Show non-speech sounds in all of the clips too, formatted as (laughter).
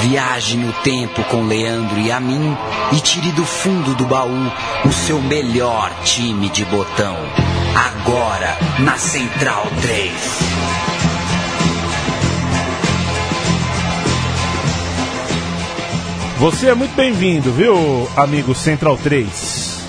Viaje no tempo com Leandro e a mim e tire do fundo do baú o seu melhor time de botão. Agora na Central 3. Você é muito bem-vindo, viu, amigo Central 3?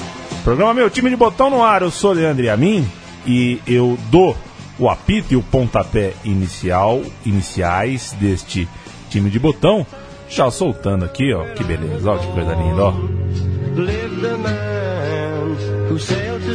Programa Meu Time de Botão no ar, eu sou Leandro e a mim e eu dou o apito e o pontapé inicial, iniciais deste time de botão, já soltando aqui, ó, que beleza, ó, que coisa linda, ó.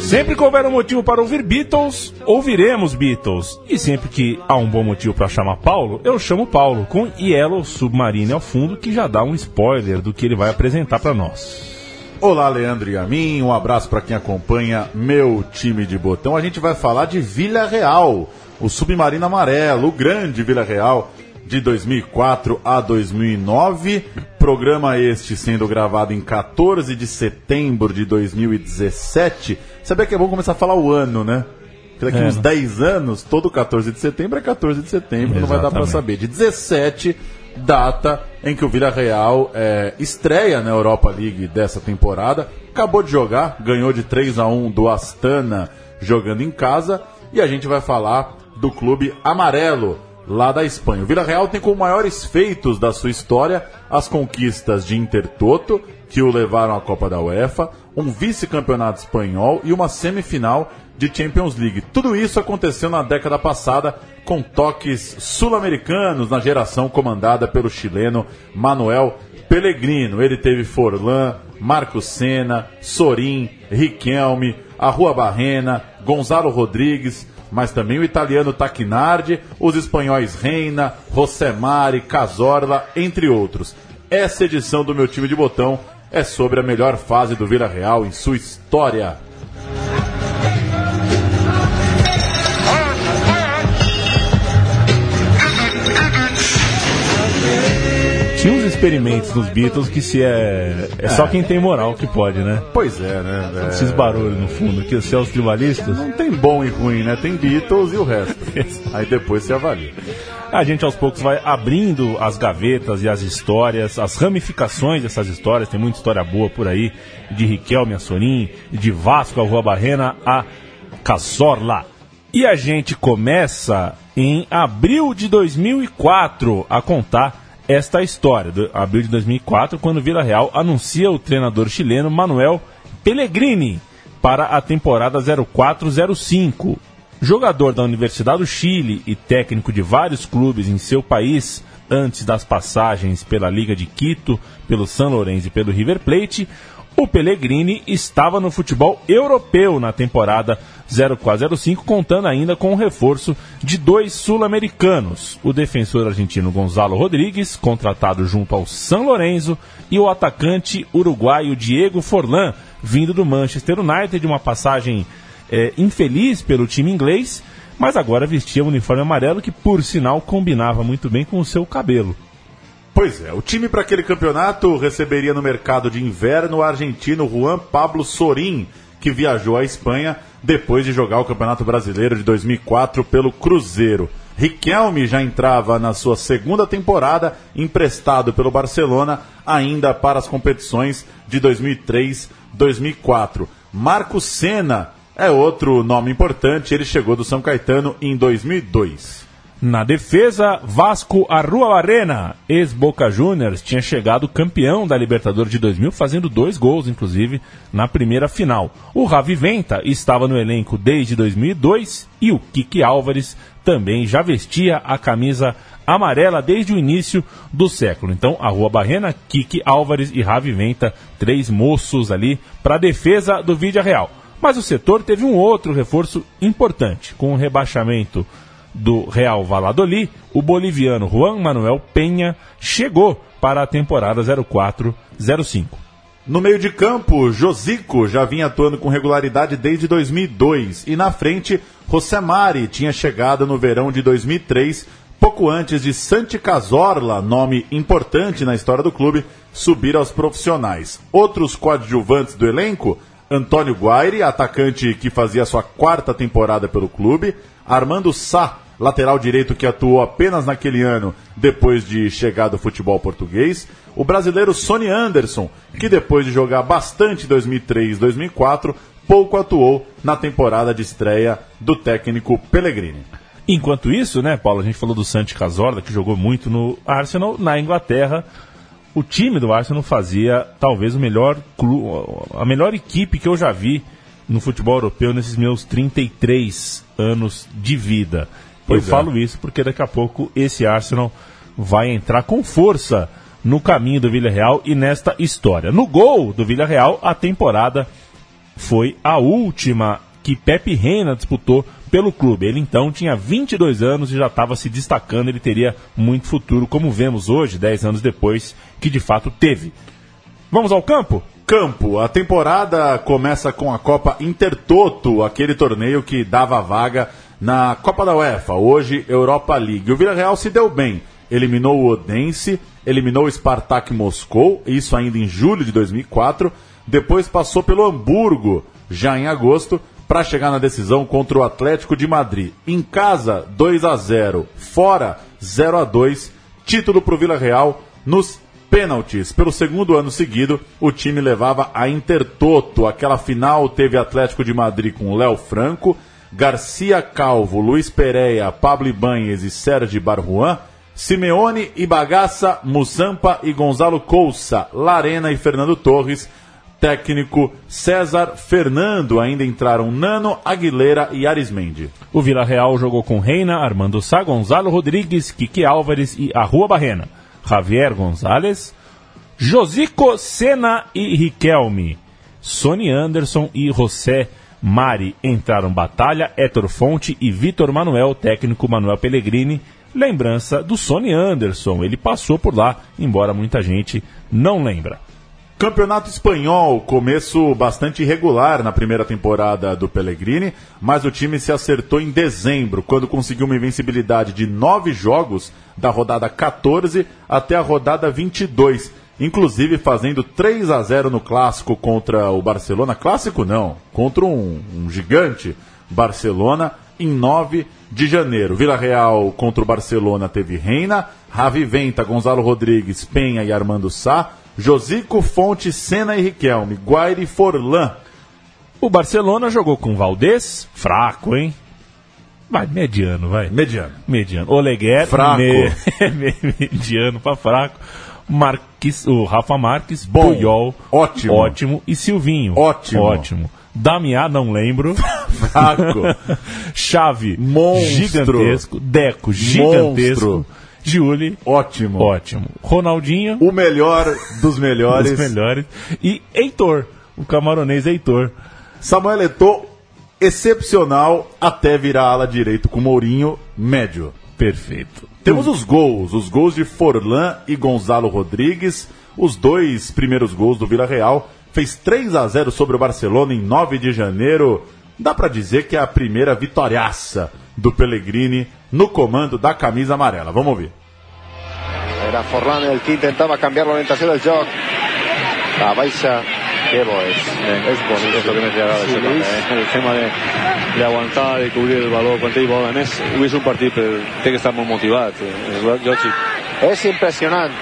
Sempre que houver um motivo para ouvir Beatles, ouviremos Beatles. E sempre que há um bom motivo para chamar Paulo, eu chamo Paulo, com Yellow Submarine ao fundo, que já dá um spoiler do que ele vai apresentar para nós. Olá, Leandro e a mim. Um abraço para quem acompanha meu time de botão. A gente vai falar de Vila Real, o Submarino Amarelo, o grande Vila Real de 2004 a 2009. Programa este sendo gravado em 14 de setembro de 2017. Sabia que é bom começar a falar o ano, né? Porque daqui É, uns né? 10 anos, todo 14 de setembro é 14 de setembro, não vai dar para Exatamente. saber. De 17, data em que o Vila Real é, estreia na Europa League dessa temporada. Acabou de jogar, ganhou de 3 a 1 do Astana jogando em casa. E a gente vai falar do clube amarelo lá da Espanha. O Vila Real tem como maiores feitos da sua história as conquistas de Intertoto, que o levaram à Copa da UEFA, um vice-campeonato espanhol e uma semifinal de Champions League. Tudo isso aconteceu na década passada com toques sul-americanos na geração comandada pelo chileno Manuel Pellegrino. Ele teve Forlan, Marco Senna, Sorin, Riquelme, a Rua Barrena, Gonzalo Rodrigues, mas também o italiano Tacchinardi, os espanhóis Reina, Rosemari, Cazorla, entre outros. Essa edição do meu time de botão é sobre a melhor fase do Vila Real em sua história. Experimentos nos Beatles que se é. É só quem tem moral que pode, né? Pois é, né? É, Esses barulhos no fundo aqui, os seus tribalistas. Não tem bom e ruim, né? Tem Beatles e o resto. (laughs) Aí depois você avalia. A gente aos poucos vai abrindo as gavetas e as histórias, as ramificações dessas histórias. Tem muita história boa por aí, de Riquelme a Sorin, de Vasco a Rua Barrena a Cazorla. E a gente começa em abril de 2004 a contar esta história. Abril de 2004, quando Vila Real anuncia o treinador chileno Manuel Pellegrini para a temporada 0405. Jogador da Universidade do Chile e técnico de vários clubes em seu país, antes das passagens pela Liga de Quito, pelo San Lorenzo e pelo River Plate, o Pellegrini estava no futebol europeu na temporada 0405, contando ainda com o reforço de dois sul-americanos, o defensor argentino Gonzalo Rodrigues, contratado junto ao San Lorenzo, e o atacante uruguaio Diego Forlan, vindo do Manchester United, uma passagem é, infeliz pelo time inglês, mas agora vestia um uniforme amarelo que, por sinal, combinava muito bem com o seu cabelo. Pois é, o time para aquele campeonato receberia no mercado de inverno o argentino Juan Pablo Sorin, que viajou à Espanha depois de jogar o Campeonato Brasileiro de 2004 pelo Cruzeiro. Riquelme já entrava na sua segunda temporada, emprestado pelo Barcelona, ainda para as competições de 2003-2004. Marco Senna é outro nome importante, ele chegou do São Caetano em 2002. Na defesa, Vasco Arrua Barrena, ex-Boca Juniors, tinha chegado campeão da Libertadores de 2000, fazendo dois gols, inclusive, na primeira final. O Ravi Venta estava no elenco desde 2002 e o Kiki Álvares também já vestia a camisa amarela desde o início do século. Então, a Rua Barrena, Kiki Álvares e Ravi Venta, três moços ali para a defesa do Vídea Real. Mas o setor teve um outro reforço importante, com o rebaixamento do Real Valladolid, o boliviano Juan Manuel Penha chegou para a temporada 04-05. No meio de campo, Josico já vinha atuando com regularidade desde 2002 e na frente, Rosemari tinha chegado no verão de 2003, pouco antes de Santi Cazorla, nome importante na história do clube, subir aos profissionais. Outros coadjuvantes do elenco, Antônio Guaire, atacante que fazia sua quarta temporada pelo clube, Armando Sá, lateral direito que atuou apenas naquele ano depois de chegar do futebol português. O brasileiro Sonny Anderson, que depois de jogar bastante em 2003 2004, pouco atuou na temporada de estreia do técnico Pellegrini. Enquanto isso, né, Paulo, a gente falou do Santi Cazorla, que jogou muito no Arsenal, na Inglaterra. O time do Arsenal fazia talvez o melhor a melhor equipe que eu já vi no futebol europeu nesses meus 33 anos de vida. Pois eu é. falo isso porque daqui a pouco esse Arsenal vai entrar com força no caminho do Villarreal e nesta história. No gol do Villarreal, a temporada foi a última que Pepe Reina disputou pelo clube. Ele então tinha 22 anos e já estava se destacando, ele teria muito futuro, como vemos hoje, 10 anos depois, que de fato teve. Vamos ao campo? Campo. A temporada começa com a Copa Intertoto, aquele torneio que dava vaga na Copa da UEFA, hoje Europa League. O Villarreal se deu bem, eliminou o Odense, eliminou o Spartak Moscou, isso ainda em julho de 2004, depois passou pelo Hamburgo, já em agosto, para chegar na decisão contra o Atlético de Madrid. Em casa, 2 a 0, fora 0 a 2, título para o Vila Real nos pênaltis. Pelo segundo ano seguido, o time levava a Intertoto. Aquela final teve Atlético de Madrid com Léo Franco, Garcia Calvo, Luiz Pereira, Pablo Ibanhes e Sérgio Barruan, Simeone e Bagaça, Musampa e Gonzalo Couça, Larena e Fernando Torres, técnico César Fernando. Ainda entraram Nano, Aguilera e Arismendi. O Vila Real jogou com Reina, Armando Sá, Gonzalo Rodrigues, Kiki Álvares e Arrua Barrena. Javier Gonzalez, Josico Sena e Riquelme. Sony Anderson e José Mari entraram Batalha, Héctor Fonte e Vitor Manuel, técnico Manuel Pellegrini. Lembrança do Sony Anderson, ele passou por lá, embora muita gente não lembra. Campeonato Espanhol, começo bastante irregular na primeira temporada do Pellegrini, mas o time se acertou em dezembro, quando conseguiu uma invencibilidade de nove jogos, da rodada 14 até a rodada 22, inclusive fazendo 3 a 0 no clássico contra o Barcelona. Clássico não, contra um, um gigante Barcelona em 9 de janeiro. Vila Real contra o Barcelona teve Reina, Ravi Venta, Gonzalo Rodrigues, Penha e Armando Sá. Josico, Fonte, Senna e Riquelme, Guaire e Forlan. O Barcelona jogou com Valdez, fraco, hein? Vai, mediano, vai. Mediano. Mediano. Oleguer, fraco. Me... (laughs) mediano pra fraco. Marques, o Rafa Marques, Bom, Puyol, ótimo. ótimo. E Silvinho, ótimo. ótimo. Damiá, não lembro. (laughs) Fraco. (laughs) Chave, Monstro. gigantesco. Deco, gigantesco. Monstro. Giuli. Ótimo. Ótimo. Ronaldinho. O melhor dos melhores. dos melhores. E Heitor, o camaronês Heitor. Samuel Eto'o, excepcional até virar ala direito com Mourinho, médio. Perfeito. Temos os gols, os gols de Forlan e Gonzalo Rodrigues, os dois primeiros gols do Vila Real. Fez 3 a 0 sobre o Barcelona em 9 de janeiro. Dá para dizer que é a primeira vitoriaça do Pellegrini no comando da camisa amarela. Vamos ouvir. Era Forlan el que intentava canviar l'orientació del joc. La baixa, que bo és. Eh, és bonic. És el que més li agrada això també, eh? El tema de, de aguantar, de cobrir el valor quan ell vol. A més, avui és un partit, però té que estar molt motivat. És lògic. És impressionant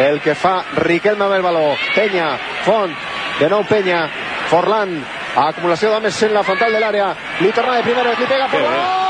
el que fa Riquelme amb el valor. Penya, Font, de nou Penya, Forlan, acumulació d'homes en la frontal de l'àrea. Li torna de primera, li pega Forlan.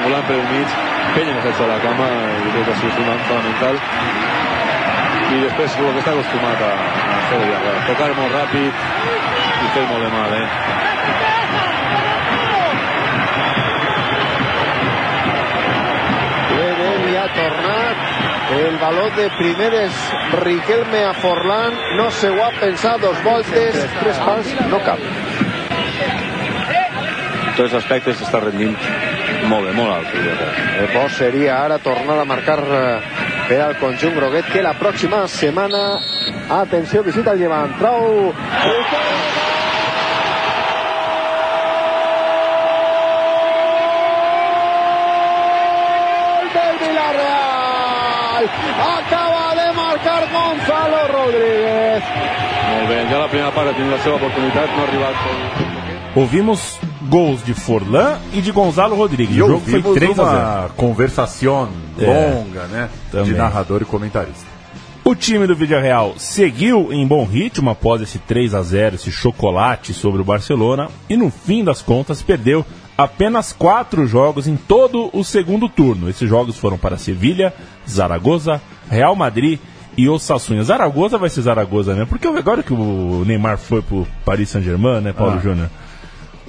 Que bé. triangulant per el mig, penya que fet la cama, i crec que ha sigut fonamental. I després el que està acostumat a, a fer de tocar molt ràpid i fer molt de mal, eh? Ben, ha tornat el valor de primeres Riquelme a Forlán no se ho ha pensat dos voltes tres pals no cap tots els aspectes està rendint molt bé, molt alt. El bo seria tornar a marcar eh, per al conjunt que la pròxima setmana, atenció, visita el llevant, trau... Acaba de marcar Gonzalo Rodríguez. Molt bé, ja la primera part tindrà la seva oportunitat, no ha arribat. Ouvimos gols de Forlan e de Gonzalo Rodrigues. E o jogo foi ouvimos 3 a 0. uma conversação É, longa, né? também. De narrador e comentarista. O time do Villarreal seguiu em bom ritmo após esse 3 a 0, esse chocolate sobre o Barcelona e no fim das contas perdeu apenas quatro jogos em todo o segundo turno. Esses jogos foram para Sevilha, Zaragoza, Real Madrid e Osasuna. Zaragoza vai ser Zaragoza, né? Porque agora que o Neymar foi pro Paris Saint-Germain, né, Paulo Ah. Júnior?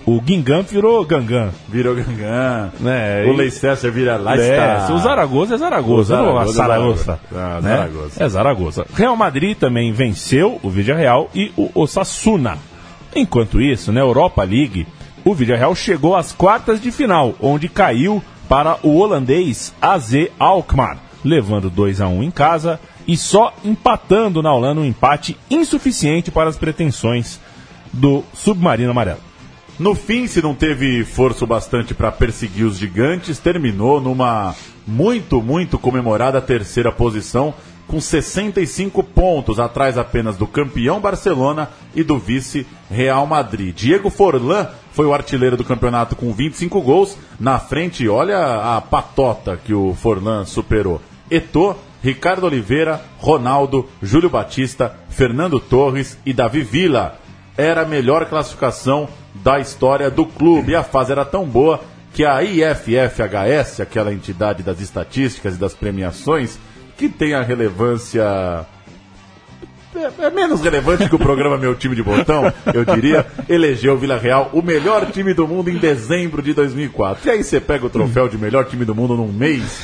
O Guingamp virou Gangan. Virou Gangan. Né, o Leicester vira lá É, o Zaragoza é Zaragoza, O Zaragoza é. Zaragoza. Ah, né? Zaragoza. É Zaragoza. Real Madrid também venceu o Villarreal e o Osasuna. Enquanto isso, na Europa League, o Villarreal chegou às quartas de final, onde caiu para o holandês AZ Alkmaar, levando 2 a 1 em casa e só empatando na Holanda um empate insuficiente para as pretensões do submarino amarelo. No fim, se não teve força bastante para perseguir os gigantes, terminou numa muito, muito comemorada terceira posição, com 65 pontos, atrás apenas do campeão Barcelona e do vice Real Madrid. Diego Forlan foi o artilheiro do campeonato com 25 gols. Na frente, olha a patota que o Forlan superou. Eto'o, Ricardo Oliveira, Ronaldo, Júlio Batista, Fernando Torres e Davi Villa era a melhor classificação da história do clube. E a fase era tão boa que a IFFHS, aquela entidade das estatísticas e das premiações, que tem a relevância. É, é menos relevante que o programa Meu Time de Botão, eu diria, elegeu o Vila Real o melhor time do mundo em dezembro de 2004. E aí você pega o troféu de melhor time do mundo num mês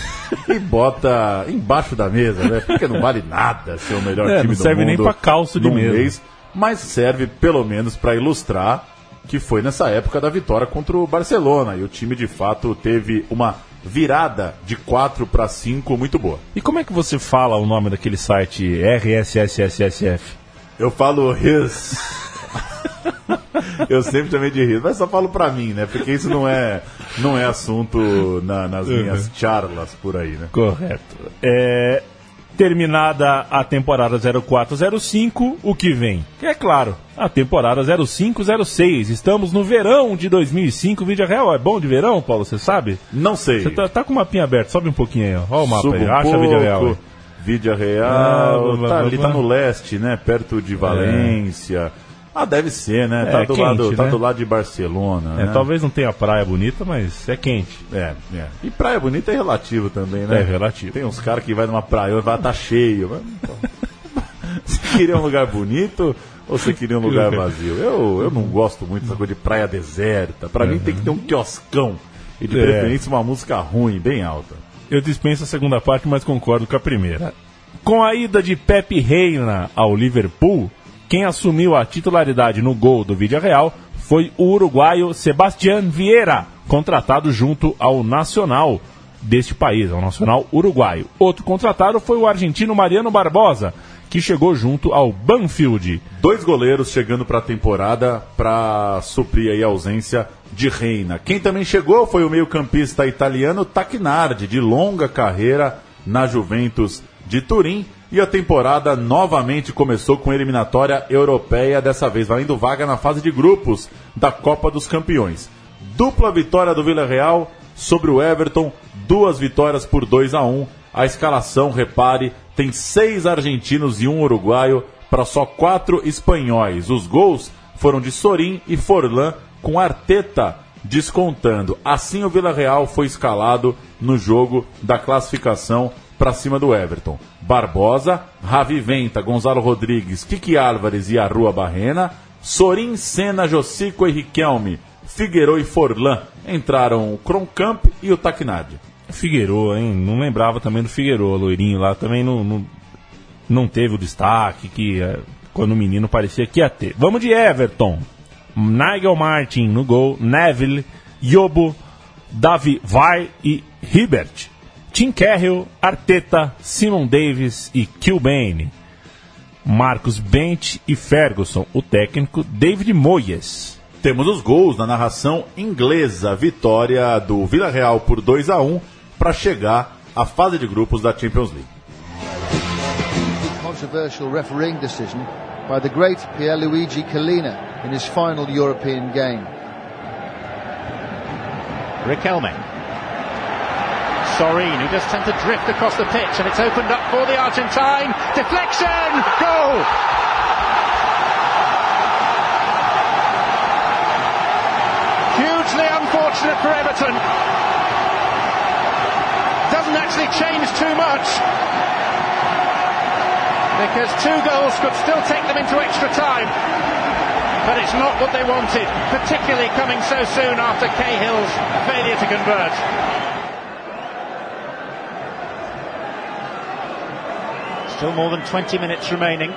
e bota embaixo da mesa, né? Porque não vale nada ser o melhor É, time não do serve mundo. nem pra calço de mesa. mês, mas serve pelo menos para ilustrar que foi nessa época da vitória contra o Barcelona. E o time de fato teve uma virada de 4 para 5 muito boa. E como é que você fala o nome daquele site RSSSSF? Eu falo riz. (laughs) Eu sempre chamei de riz, mas só falo pra mim, né? Porque isso não é, não é assunto na- nas minhas charlas por aí, né? Correto. É, terminada a temporada 0405, o que vem? É claro, a temporada 0506. Estamos no verão de 2005, Vídeo Real. É bom de verão, Paulo, você sabe? Não sei. Você tá, tá com o mapinha aberto, sobe um pouquinho aí, ó. Olha o mapa Subo aí, um acha pouco, Vídeo Real. aí. Vídea Ah, Real, blá, tá, blá, blá. tá no leste, né? Perto de Valência. Ah, deve ser, né? É, tá, do quente, lado, tá né? do lado de Barcelona. É, né? talvez não tenha praia bonita, mas é quente. É, é. E praia bonita é relativo também, né? É relativo. Tem uns caras que vai numa praia e vai tá cheio. Mas, então, (laughs) Você queria um lugar bonito ou você queria um lugar vazio? Eu, eu não gosto muito dessa coisa de praia deserta. Pra mim tem que ter um quioscão. E de É. preferência uma música ruim, bem alta. Eu dispenso a segunda parte, mas concordo com a primeira. Com a ida de Pepe Reina ao Liverpool, quem assumiu a titularidade no gol do Vídeo Real foi o uruguaio Sebastián Vieira, contratado junto ao Nacional deste país, ao Nacional Uruguaio. Outro contratado foi o argentino Mariano Barbosa, que chegou junto ao Banfield. Dois goleiros chegando para a temporada para suprir a ausência de Reina. Quem também chegou foi o meio-campista italiano Tacnardi, de longa carreira na Juventus de Turim. E a temporada novamente começou com eliminatória europeia, dessa vez valendo vaga na fase de grupos da Copa dos Campeões. Dupla vitória do Villarreal sobre o Everton, duas vitórias por 2 a 1 A escalação, repare, tem seis argentinos e um uruguaio para só quatro espanhóis. Os gols foram de Sorin e Forlan, com Arteta descontando. Assim o Villarreal foi escalado no jogo da classificação para cima do Everton. Barbosa, Ravi Venta, Gonzalo Rodrigues, Kiki Álvares e Arrua Barrena, Sorin, Senna, Josico e Riquelme, Figueiró e Forlan. Entraram o Kroncamp e o Tacnardi. Figueroa, hein? Não lembrava também do Figueroa, loirinho lá, também não, não, não teve o destaque que eh, quando o menino parecia que ia ter. Vamos de Everton. Nigel Martin no gol, Neville, Yobo, Davi Vai e Hibbert. Tim Carroll, Arteta, Simon Davis e Kilbane. Marcos Bent e Ferguson, o técnico David Moyes. Temos os gols na narração inglesa. Vitória do Villarreal por 2 a 1 para chegar à fase de grupos da Champions League. controversial refereeing decision by the great Pierluigi Collina in his final European game. Riquelme. Sorin, who does tend to drift across the pitch, and it's opened up for the Argentine. Deflection! Goal! Hugely unfortunate for Everton. Doesn't actually change too much. Because two goals could still take them into extra time. But it's not what they wanted, particularly coming so soon after Cahill's failure to convert. Still more than 20 minutes remaining.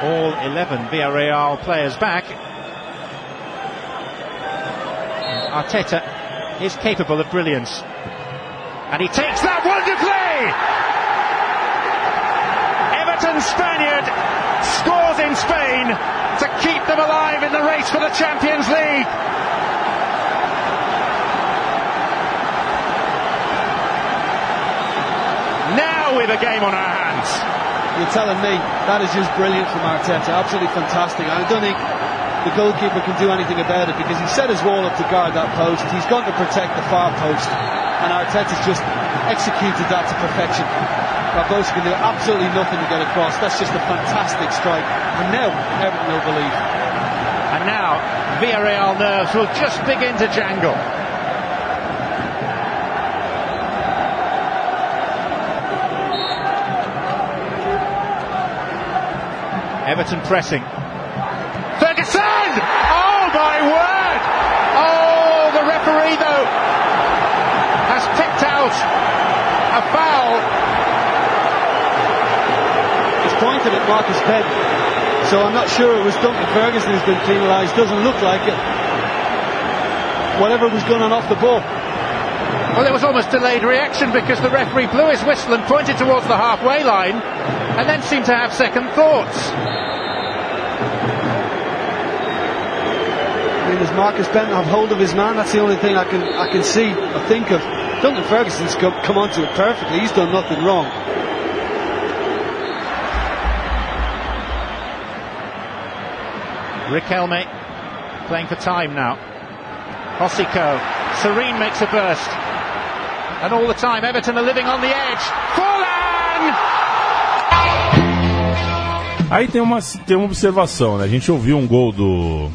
All 11 Villarreal players back. Arteta is capable of brilliance. And he takes that wonderfully! Everton Spaniard scores in Spain to keep them alive in the race for the Champions League. Now with a game on our hands. You're telling me that is just brilliant from Arteta. Absolutely fantastic. I don't think the goalkeeper can do anything about it because he set his wall up to guard that post. He's going to protect the far post. And Arteta's just executed that to perfection. Barbosa can do absolutely nothing to get across. That's just a fantastic strike. And now Everton will believe. And now Villarreal nerves will just begin to jangle. Everton pressing. Ferguson! Oh my word! Oh, the referee though has picked out a foul. It's pointed at Marcus Penn. So I'm not sure it was Duncan Ferguson who's been penalised. Doesn't look like it. Whatever was going on off the ball. Well, there was almost delayed reaction because the referee blew his whistle and pointed towards the halfway line and then seemed to have second thoughts. I mean, does Marcus Benton have hold of his man? That's the only thing I can I can see or think of. Duncan Ferguson's come, come onto it perfectly. He's done nothing wrong. Riquelme playing for time now. Hosiko. Serene makes a burst. And all the time, Everton are living on the edge. Forlan! Aí tem uma, tem uma observação, né? A gente ouviu um gol do,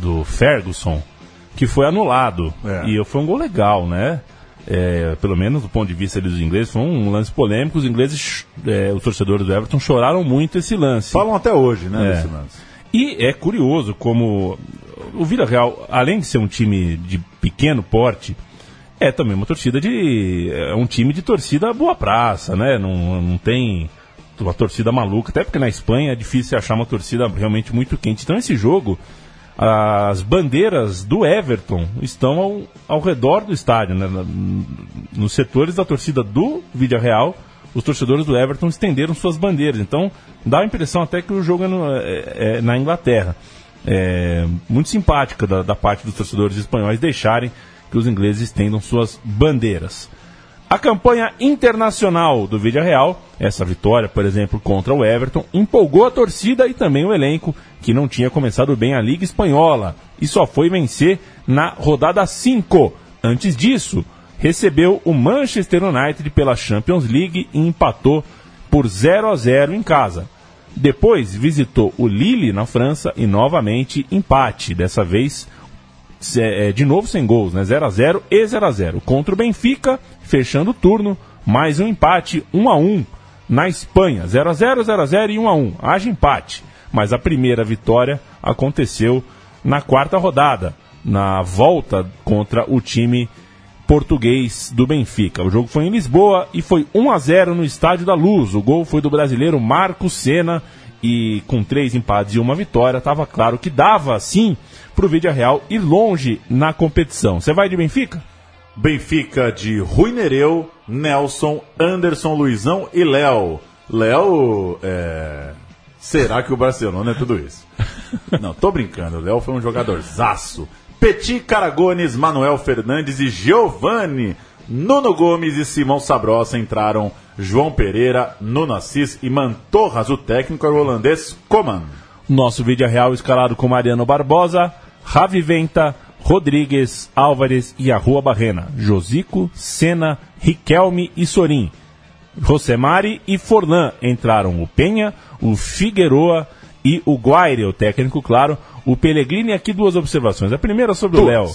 do Ferguson que foi anulado. É. E foi um gol legal, né? É, pelo menos do ponto de vista dos ingleses, foi um lance polêmico. Os ingleses, é, os torcedores do Everton, choraram muito esse lance. Falam até hoje, né, É. desse lance. E é curioso como o Vila Real, além de ser um time de pequeno porte, é também uma torcida de. É um time de torcida boa praça, né? Não, não tem uma torcida maluca, até porque na Espanha é difícil achar uma torcida realmente muito quente. Então esse jogo, as bandeiras do Everton estão ao, ao redor do estádio, né? Nos setores da torcida do Vila Real, os torcedores do Everton estenderam suas bandeiras. Então dá a impressão até que o jogo é, no- é- é na Inglaterra. É muito simpática da, da parte dos torcedores espanhóis deixarem que os ingleses estendam suas bandeiras. A campanha internacional do Vídeo Real, essa vitória, por exemplo, contra o Everton, empolgou a torcida e também o elenco, que não tinha começado bem a Liga Espanhola e só foi vencer na rodada 5. Antes disso, recebeu o Manchester United pela Champions League e empatou por 0 a 0 em casa. Depois visitou o Lille na França e novamente empate, dessa vez é, de novo sem gols, né? 0 a 0 e 0 a 0 Contra o Benfica, fechando o turno, mais um empate 1 a 1 na Espanha. 0 a 0 0 a 0 e 1 a 1 Haja empate. Mas a primeira vitória aconteceu na quarta rodada, na volta contra o time português do Benfica. O jogo foi em Lisboa e foi 1 a 0 no Estádio da Luz. O gol foi do brasileiro Marcos Senna e com três empates e uma vitória, estava claro que dava sim para o Vídeo Real ir longe na competição. Você vai de Benfica? Benfica de Rui Nereu, Nelson, Anderson, Luizão e Léo. Léo, é... será que o Barcelona é tudo isso? (laughs) Não, tô brincando. O Léo foi um jogador zaço. Petit Caragones, Manuel Fernandes e Giovanni. Nuno Gomes e Simão Sabrosa entraram João Pereira, Nuno Assis e Mantorras. O técnico era o holandês Coman. Nosso vídeo real escalado com Mariano Barbosa, Ravi Venta, Rodrigues, Álvares e Arrua Barrena, Josico, Senna, Riquelme e Sorim. Rosemari e Forlan entraram o Penha, o Figueroa e o Guaire, o técnico, claro. O Pellegrini, aqui duas observações. A primeira sobre o Léo.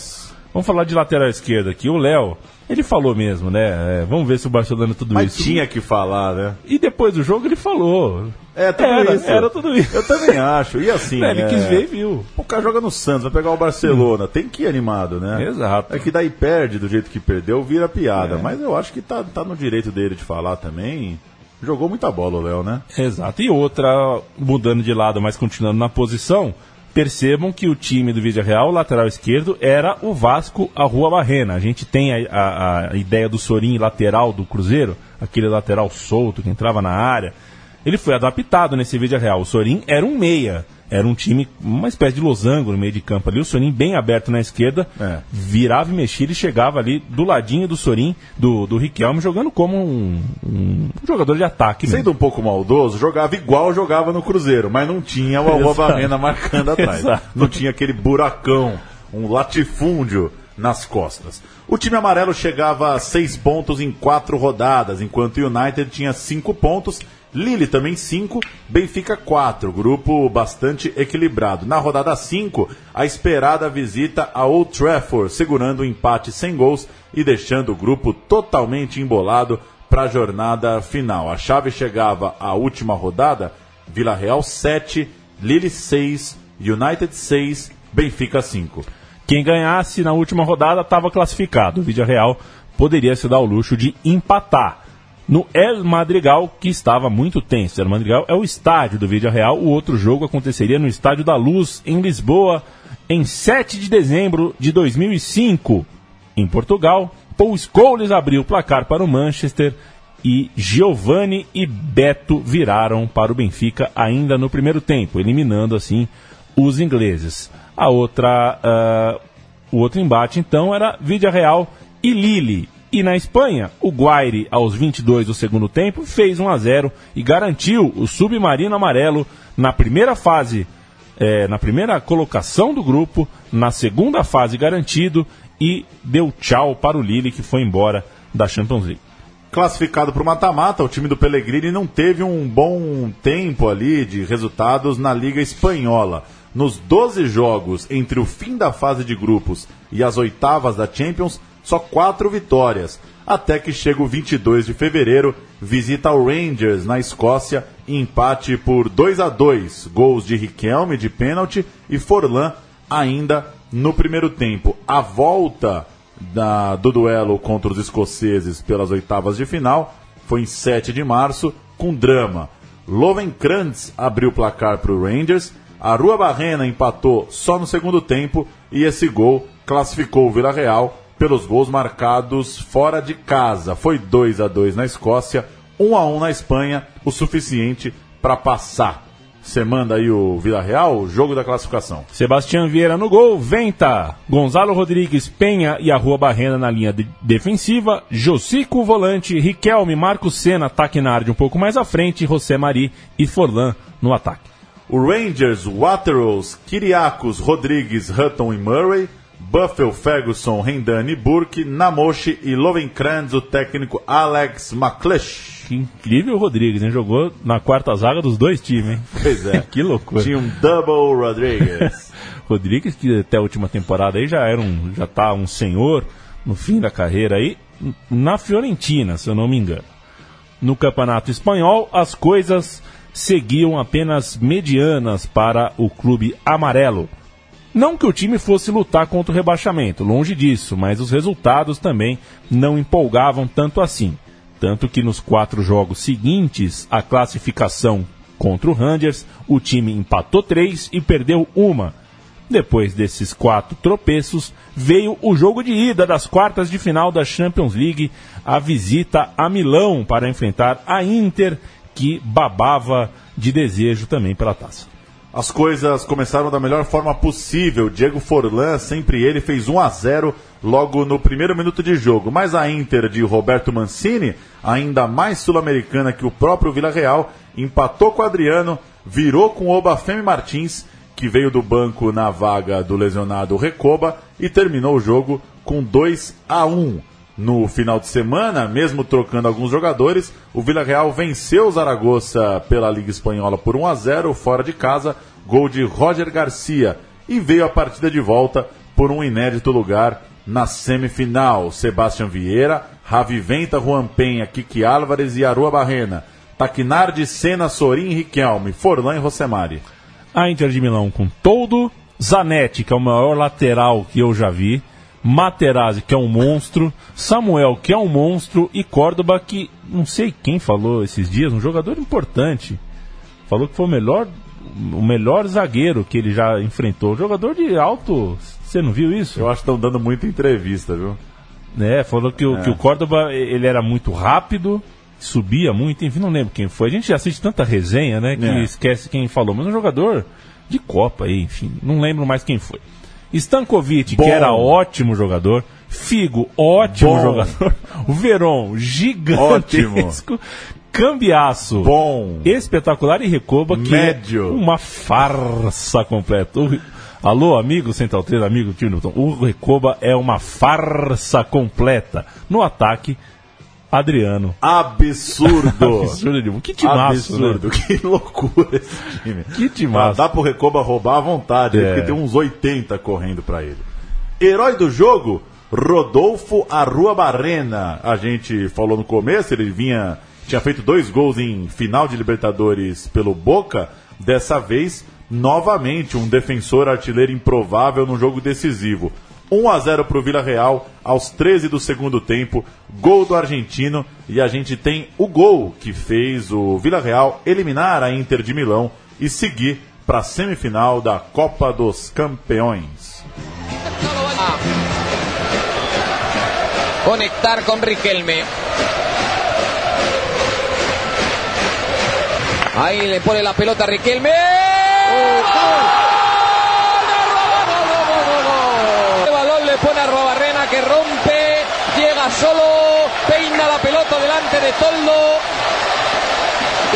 Vamos falar de lateral esquerda aqui. O Léo, ele falou mesmo, né? É, vamos ver se o Barcelona tudo Mas isso. tinha que falar, né? E depois do jogo ele falou. É, tudo era, isso. era tudo isso. Eu também acho. E assim. É, (laughs) ele é, quis ver e viu. O cara joga no Santos, vai pegar o Barcelona. Tem que ir animado, né? Exato. É que daí perde do jeito que perdeu, vira piada. É. Mas eu acho que tá, tá no direito dele de falar também. Jogou muita bola o Léo, né? Exato. E outra, mudando de lado, mas continuando na posição, percebam que o time do Vídeo Real, lateral esquerdo, era o Vasco, a Rua Barrena. A gente tem a, a- a ideia do Sorin lateral do Cruzeiro, aquele lateral solto que entrava na área. Ele foi adaptado nesse Vídeo Real. O Sorin era um meia. Era um time, uma espécie de losango no meio de campo ali. O Sorin bem aberto na esquerda, É. virava e mexia e chegava ali do ladinho do Sorin, do, do Riquelme, jogando como um, um jogador de ataque mesmo. Sendo um pouco maldoso, jogava igual jogava no Cruzeiro, mas não tinha o. Barrena marcando (laughs) atrás. Exato. Não tinha aquele buracão, um latifúndio nas costas. O time amarelo chegava a seis pontos em quatro rodadas, enquanto o United tinha cinco pontos, Lille também cinco, Benfica quatro, grupo bastante equilibrado. Na rodada 5, a esperada visita a Old Trafford, segurando o empate sem gols e deixando o grupo totalmente embolado para a jornada final. A chave chegava à última rodada, Vila Real 7, Lille 6, United 6, Benfica 5. Quem ganhasse na última rodada estava classificado. O Vídeo Real poderia se dar o luxo de empatar. No El Madrigal, que estava muito tenso. El Madrigal é o estádio do Vídeo Real. O outro jogo aconteceria no Estádio da Luz, em Lisboa, em 7 de dezembro de 2005. Em Portugal, Paul Scholes abriu o placar para o Manchester e Giovanni e Beto viraram para o Benfica ainda no primeiro tempo, eliminando assim os ingleses. A outra, ah, o outro embate então era Vídea Real e Lille. E na Espanha, o Guaire, aos 22 do segundo tempo, fez 1 a 0 e garantiu o submarino amarelo na primeira fase, eh, na primeira colocação do grupo, na segunda fase garantido e deu tchau para o Lille que foi embora da Champions League. Classificado para o mata-mata, o time do Pellegrini não teve um bom tempo ali de resultados na Liga Espanhola. Nos 12 jogos entre o fim da fase de grupos e as oitavas da Champions, só quatro vitórias. Até que chega o 22 de fevereiro, visita o Rangers na Escócia empate por 2 a 2 Gols de Riquelme de pênalti e Forlan ainda no primeiro tempo. A volta da- do duelo contra os escoceses pelas oitavas de final foi em 7 de março, com drama. Lovenkrantz abriu o placar para o Rangers, a Rua Barrena empatou só no segundo tempo e esse gol classificou o Vila Real pelos gols marcados fora de casa. Foi 2 a 2 na Escócia, 1 a 1 na Espanha, o suficiente para passar. Você manda aí o Vila Real, o jogo da classificação. Sebastião Vieira no gol, Venta, Gonzalo Rodrigues, Penha e a Rua Barrena na linha de- defensiva, Josico volante, Riquelme, Marcos Senna, ataque na área um pouco mais à frente, José Mari e Forlan no ataque. O Rangers, Waterous, Kiriakos, Rodrigues, Hutton e Murray, Buffel, Ferguson, Rendani, Burke, Namoshi e Lovenkrantz, o técnico Alex McClush. Que incrível o Rodrigues, hein? Jogou na quarta zaga dos dois times, hein? Pois é. (laughs) que loucura. Tinha um double Rodrigues. (laughs) Rodrigues, que até a última temporada aí já era um, já tá um senhor no fim da carreira aí, na Fiorentina, se eu não me engano. No Campeonato Espanhol, as coisas seguiam apenas medianas para o clube amarelo. Não que o time fosse lutar contra o rebaixamento, longe disso, mas os resultados também não empolgavam tanto assim. Tanto que nos quatro jogos seguintes, a classificação contra o Rangers, o time empatou três e perdeu uma. Depois desses quatro tropeços, veio o jogo de ida das quartas de final da Champions League, a visita a Milão para enfrentar a Inter, que babava de desejo também pela taça. As coisas começaram da melhor forma possível. Diego Forlan, sempre ele, fez 1 a 0 logo no primeiro minuto de jogo. Mas a Inter de Roberto Mancini, ainda mais sul-americana que o próprio Vila Real, empatou com o Adriano, virou com o Obafemi Martins, que veio do banco na vaga do lesionado Recoba, e terminou o jogo com 2 a 1 no final de semana, mesmo trocando alguns jogadores, o Villarreal venceu o Zaragoza pela Liga Espanhola por 1 a 0 fora de casa, gol de Roger Garcia, e veio a partida de volta por um inédito lugar na semifinal. Sebastião Vieira, Ravi Venta, Juan Penha, Kiki Álvares e Arua Barrena. Taquinardi, Senna, Sorin, Riquelme, Forlan e Rosemari. A Inter de Milão com todo, Zanetti, que é o maior lateral que eu já vi, Materazzi, que é um monstro, Samuel, que é um monstro, e Córdoba, que não sei quem falou esses dias, um jogador importante. Falou que foi o melhor, o melhor zagueiro que ele já enfrentou. Jogador de alto. Você não viu isso? Eu acho que estão dando muita entrevista, viu? É, falou que o, É. que o Córdoba ele era muito rápido, subia muito, enfim, não lembro quem foi. A gente assiste tanta resenha, né, que É. esquece quem falou, mas um jogador de Copa aí, enfim, não lembro mais quem foi. Stankovic, Bom. que era ótimo jogador. Figo, ótimo Bom. jogador. (laughs) O Veron, gigantesco. Cambiaço. Bom. Espetacular e Recoba, que Médio. é uma farsa completa. O- Alô, amigo Central 3, amigo Tio Newton. O Recoba é uma farsa completa. No ataque, Adriano. Absurdo! (laughs) Absurdo Que timaço, Absurdo, né? que loucura esse time. Que timaço. Dá pro Recoba roubar à vontade, É. porque tem uns 80 correndo pra ele. Herói do jogo, Rodolfo Arrua Barrena. A gente falou no começo, ele vinha. Tinha feito dois gols em final de Libertadores pelo Boca. Dessa vez, novamente, um defensor artilheiro improvável num jogo decisivo. 1 a 0 para o Vila Real aos 13 do segundo tempo, gol do argentino e a gente tem o gol que fez o Vila Real eliminar a Inter de Milão e seguir para a semifinal da Copa dos Campeões. conectar con Riquelme. Ahí le pone la pelota a Riquelme. El pone a Robarrena que rompe, llega solo, peina la pelota delante de Toldo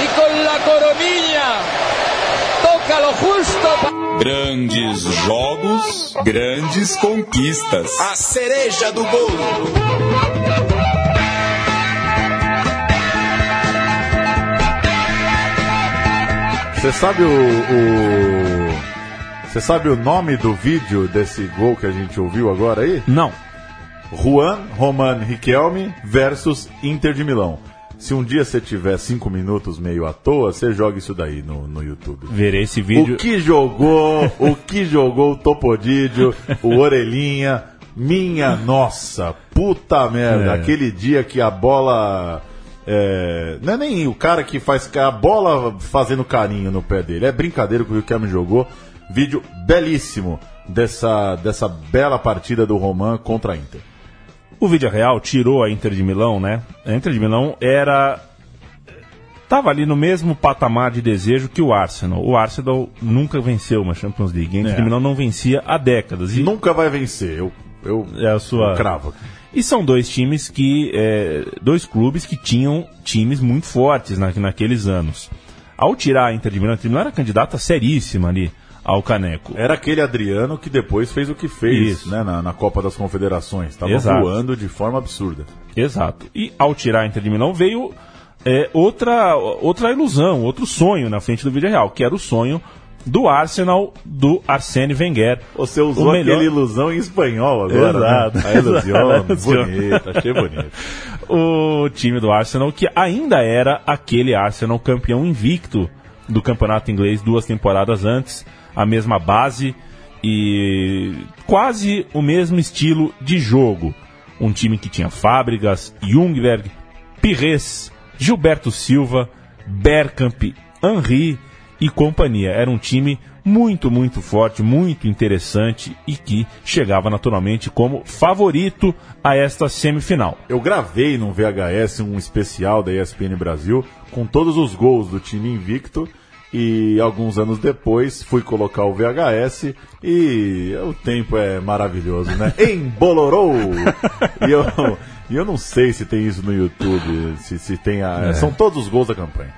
y con la coronilla toca lo justo. Grandes jogos, grandes conquistas. A cereja do bolo. Você sabe o. o- Você sabe o nome do vídeo desse gol que a gente ouviu agora aí? Não. Juan Roman Riquelme versus Inter de Milão. Se um dia você tiver cinco minutos meio à toa, você joga isso daí no, no YouTube. Verei esse vídeo. O que jogou, o que jogou o Topodídio, o Orelhinha, minha nossa, puta merda, É. aquele dia que a bola. é, não é nem o cara que faz a bola fazendo carinho no pé dele, é brincadeira que o Riquelme jogou. Vídeo belíssimo dessa, dessa bela partida do Roman contra a Inter. O Vídeo Real tirou a Inter de Milão, né? A Inter de Milão era. Tava ali no mesmo patamar de desejo que o Arsenal. O Arsenal nunca venceu uma Champions League. A Inter É. de Milão não vencia há décadas. E Nunca vai vencer, eu, eu, é a sua. cravo. E são dois times que. é, dois clubes que tinham times muito fortes na, naqueles anos. Ao tirar a Inter de Milão, a Inter de Milão era candidata seríssima ali ao Caneco. Era aquele Adriano que depois fez o que fez né, na, na Copa das Confederações. Estava voando de forma absurda. Exato. E ao tirar a Inter de Milão veio é, outra, outra ilusão, outro sonho na frente do Vídeo Real, que era o sonho do Arsenal do Arsene Wenger. Você usou O melhor- aquele ilusão em espanhol agora. Exato. Né? (laughs) A ilusão, bonito, achei bonito. o time do Arsenal, que ainda era aquele Arsenal campeão invicto do campeonato inglês duas temporadas antes, a mesma base e quase o mesmo estilo de jogo. Um time que tinha Fábricas, Jungberg, Pires, Gilberto Silva, Bergkamp, Henry e companhia. Era um time muito, muito forte, muito interessante e que chegava naturalmente como favorito a esta semifinal. Eu gravei num VHS um especial da ESPN Brasil com todos os gols do time invicto E alguns anos depois fui colocar o VHS e o tempo é maravilhoso, né? (laughs) Embolorou! (laughs) e, eu, e eu não sei se tem isso no YouTube, se, se tem a. É. São todos os gols da campanha.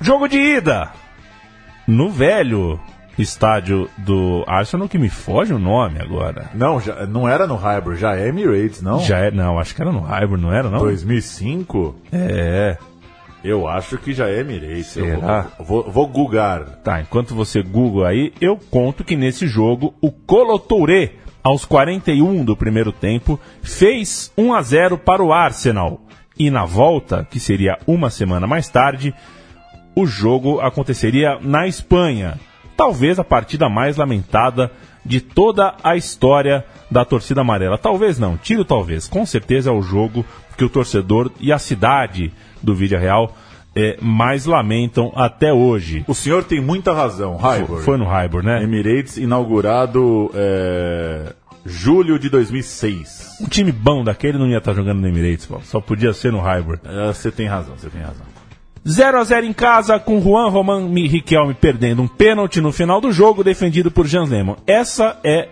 Jogo de ida! No velho estádio do Arsenal, que me foge o nome agora. Não, já, não era no Highbury, já é Emirates, não? Já é, não, acho que era no Highbury, não era, não? 2005? É. Eu acho que já é Emirates. Eu Será? vou, vou, vou googar. Tá, enquanto você Google aí, eu conto que nesse jogo o Colo Touré, aos 41 do primeiro tempo, fez 1 a 0 para o Arsenal. E na volta, que seria uma semana mais tarde, o jogo aconteceria na Espanha. Talvez a partida mais lamentada de toda a história da torcida amarela. Talvez não, tiro talvez. Com certeza é o jogo que o torcedor e a cidade do Vídeo Real é, mais lamentam até hoje. O senhor tem muita razão, Highbury. Foi, no Highbury, né? Emirates inaugurado é, julho de 2006. Um time bom daquele não ia estar jogando no Emirates, só podia ser no Highbury. É, Você tem razão, você tem razão. 0 a 0 em casa, com Juan Roman Riquelme perdendo um pênalti no final do jogo, defendido por Jean Lehmann. Essa é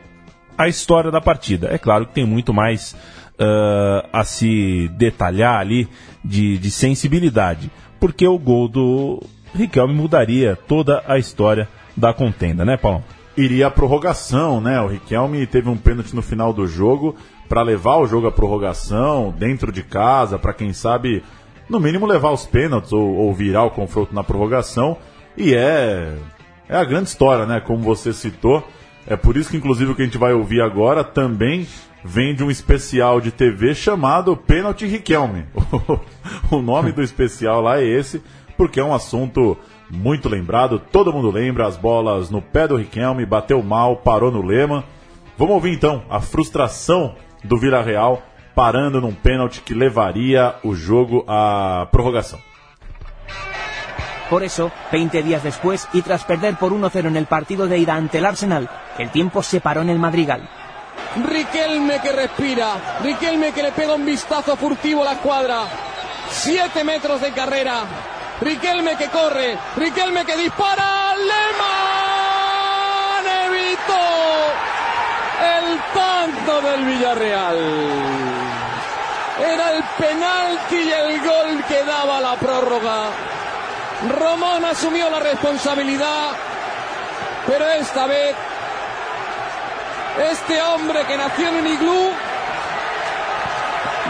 a história da partida. É claro que tem muito mais uh, a se detalhar ali de, de sensibilidade, porque o gol do Riquelme mudaria toda a história da contenda, né, Paulo? Iria a prorrogação, né? O Riquelme teve um pênalti no final do jogo para levar o jogo à prorrogação, dentro de casa, para quem sabe, no mínimo levar os pênaltis ou, ou virar o confronto na prorrogação. E é, é a grande história, né? Como você citou. É por isso que, inclusive, o que a gente vai ouvir agora também vem de um especial de TV chamado Pênalti Riquelme. (laughs) o nome do especial lá é esse, porque é um assunto muito lembrado. Todo mundo lembra as bolas no pé do Riquelme, bateu mal, parou no Lema. Vamos ouvir então a frustração do Vila Real parando num pênalti que levaria o jogo à prorrogação. Por eso, 20 días después, y tras perder por 1-0 en el partido de ida ante el Arsenal, el tiempo se paró en el Madrigal. Riquelme que respira, Riquelme que le pega un vistazo furtivo a la escuadra. Siete metros de carrera. Riquelme que corre, Riquelme que dispara. Lehmann evitó el tanto del Villarreal. Era el penalti y el gol que daba la prórroga. Román asumió la responsabilidad, pero esta vez este hombre que nació en un iglú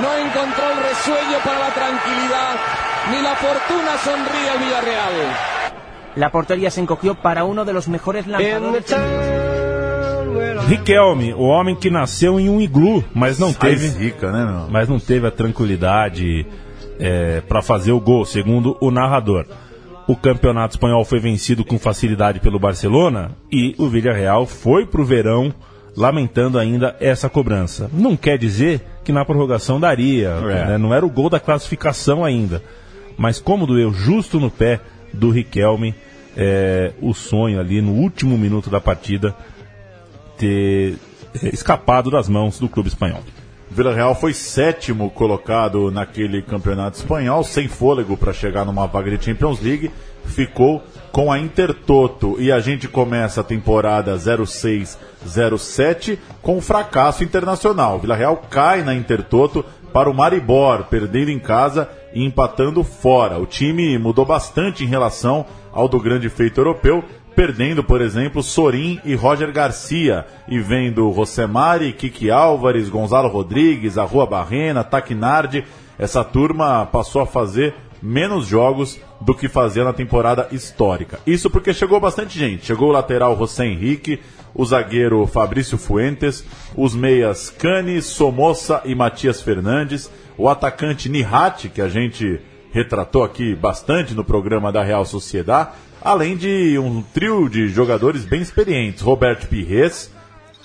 no encontró el resuello para la tranquilidad, ni la fortuna sonríe al Villarreal. La portería se encogió para uno de los mejores lanzadores. Riquelme, o homem que nasceu em um iglu, mas não Sai teve, zica, né, meu? mas não teve a tranquilidade para fazer o gol, segundo o narrador. O campeonato espanhol foi vencido com facilidade pelo Barcelona e o Villarreal foi pro verão lamentando ainda essa cobrança. Não quer dizer que na prorrogação daria, É. né? não era o gol da classificação ainda. Mas como doeu justo no pé do Riquelme, é, o sonho ali no último minuto da partida ter é, escapado das mãos do clube espanhol. Vila Real foi sétimo colocado naquele campeonato espanhol, sem fôlego para chegar numa vaga de Champions League, ficou com a Intertoto e a gente começa a temporada 06-07 com um fracasso internacional. Vila Real cai na Intertoto para o Maribor, perdendo em casa e empatando fora. O time mudou bastante em relação ao do grande feito europeu, perdendo, por exemplo, Sorin e Roger Garcia, e vendo Rosemari, Kiki Álvares, Gonzalo Rodrigues, a Rua Barrena, Taquinardi, essa turma passou a fazer menos jogos do que fazia na temporada histórica. Isso porque chegou bastante gente. Chegou o lateral José Henrique, o zagueiro Fabrício Fuentes, os meias Cani, Somoza e Matias Fernandes, o atacante Nihati, que a gente retratou aqui bastante no programa da Real Sociedade, além de um trio de jogadores bem experientes, Roberto Pires,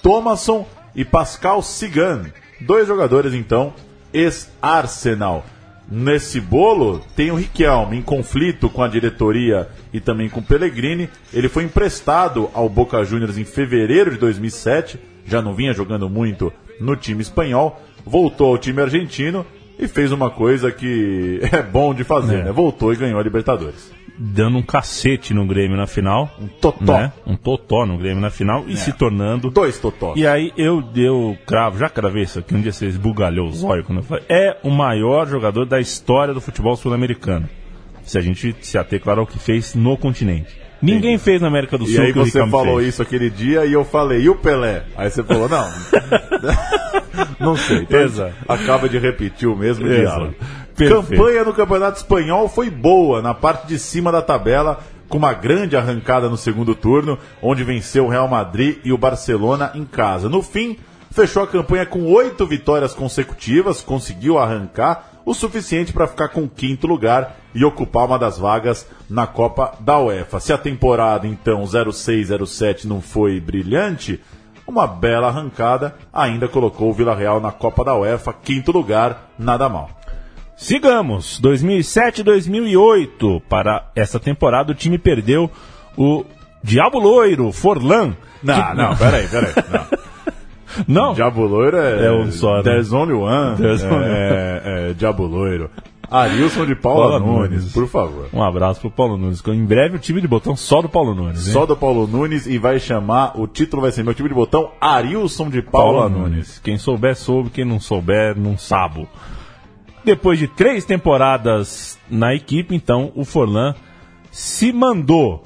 Thomasson e Pascal Sigan. Dois jogadores, então, ex-Arsenal. Nesse bolo tem o Riquelme em conflito com a diretoria e também com o Pellegrini. Ele foi emprestado ao Boca Juniors em fevereiro de 2007, já não vinha jogando muito no time espanhol, voltou ao time argentino e fez uma coisa que (laughs) é bom de fazer, É. né? Voltou e ganhou a Libertadores. Dando um cacete no Grêmio na final. Um totó. Né? Um totó no Grêmio na final e É. se tornando. Dois totós. E aí eu, eu cravo, já cravei isso aqui, um dia você esbugalhou os olhos quando eu falei. É o maior jogador da história do futebol sul-americano. Se a gente se ater, claro, ao que fez no continente. Ninguém fez na América do E Sul aí que o você falou fez. isso aquele dia e eu falei, e o Pelé? Aí você falou, não. (laughs) não sei. Então, acaba de repetir o mesmo Exato. diálogo. Perfeito. Campanha no Campeonato Espanhol foi boa na parte de cima da tabela, com uma grande arrancada no segundo turno, onde venceu o Real Madrid e o Barcelona em casa. No fim, fechou a campanha com oito vitórias consecutivas, conseguiu arrancar o suficiente para ficar com o quinto lugar e ocupar uma das vagas na Copa da UEFA. Se a temporada, então, 06-07 não foi brilhante, uma bela arrancada ainda colocou o Vila Real na Copa da UEFA, quinto lugar, nada mal. Sigamos, 2007-2008. Para essa temporada, o time perdeu o Diabo Loiro, Forlan. Não, que- não, peraí, peraí. Não. Não? Diabo Loiro é. É um só, né? There's only one. There's only é, é, Diabo Loiro. Arilson de Paula, Nunes, Nunes. por favor. Um abraço pro Paulo Nunes. Em breve o time de botão só do Paulo Nunes. hein? Só do Paulo Nunes e vai chamar, o título vai ser meu time de botão, Arilson de Paula, Paula Nunes. Nunes. Quem souber, soube. Quem não souber, não sabe. Depois de três temporadas na equipe, então, o Forlan se mandou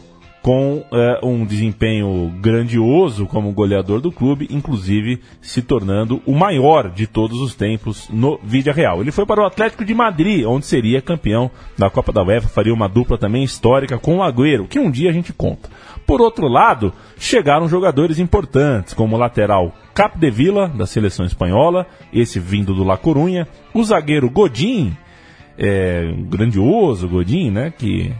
com eh, um desempenho grandioso como goleador do clube, inclusive se tornando o maior de todos os tempos no Vídea Real. Ele foi para o Atlético de Madrid, onde seria campeão da Copa da UEFA, faria uma dupla também histórica com o Agüero, que um dia a gente conta. Por outro lado, chegaram jogadores importantes, como o lateral Capdevila, da seleção espanhola, esse vindo do La Corunha, o zagueiro Godin, é, grandioso Godin, né, que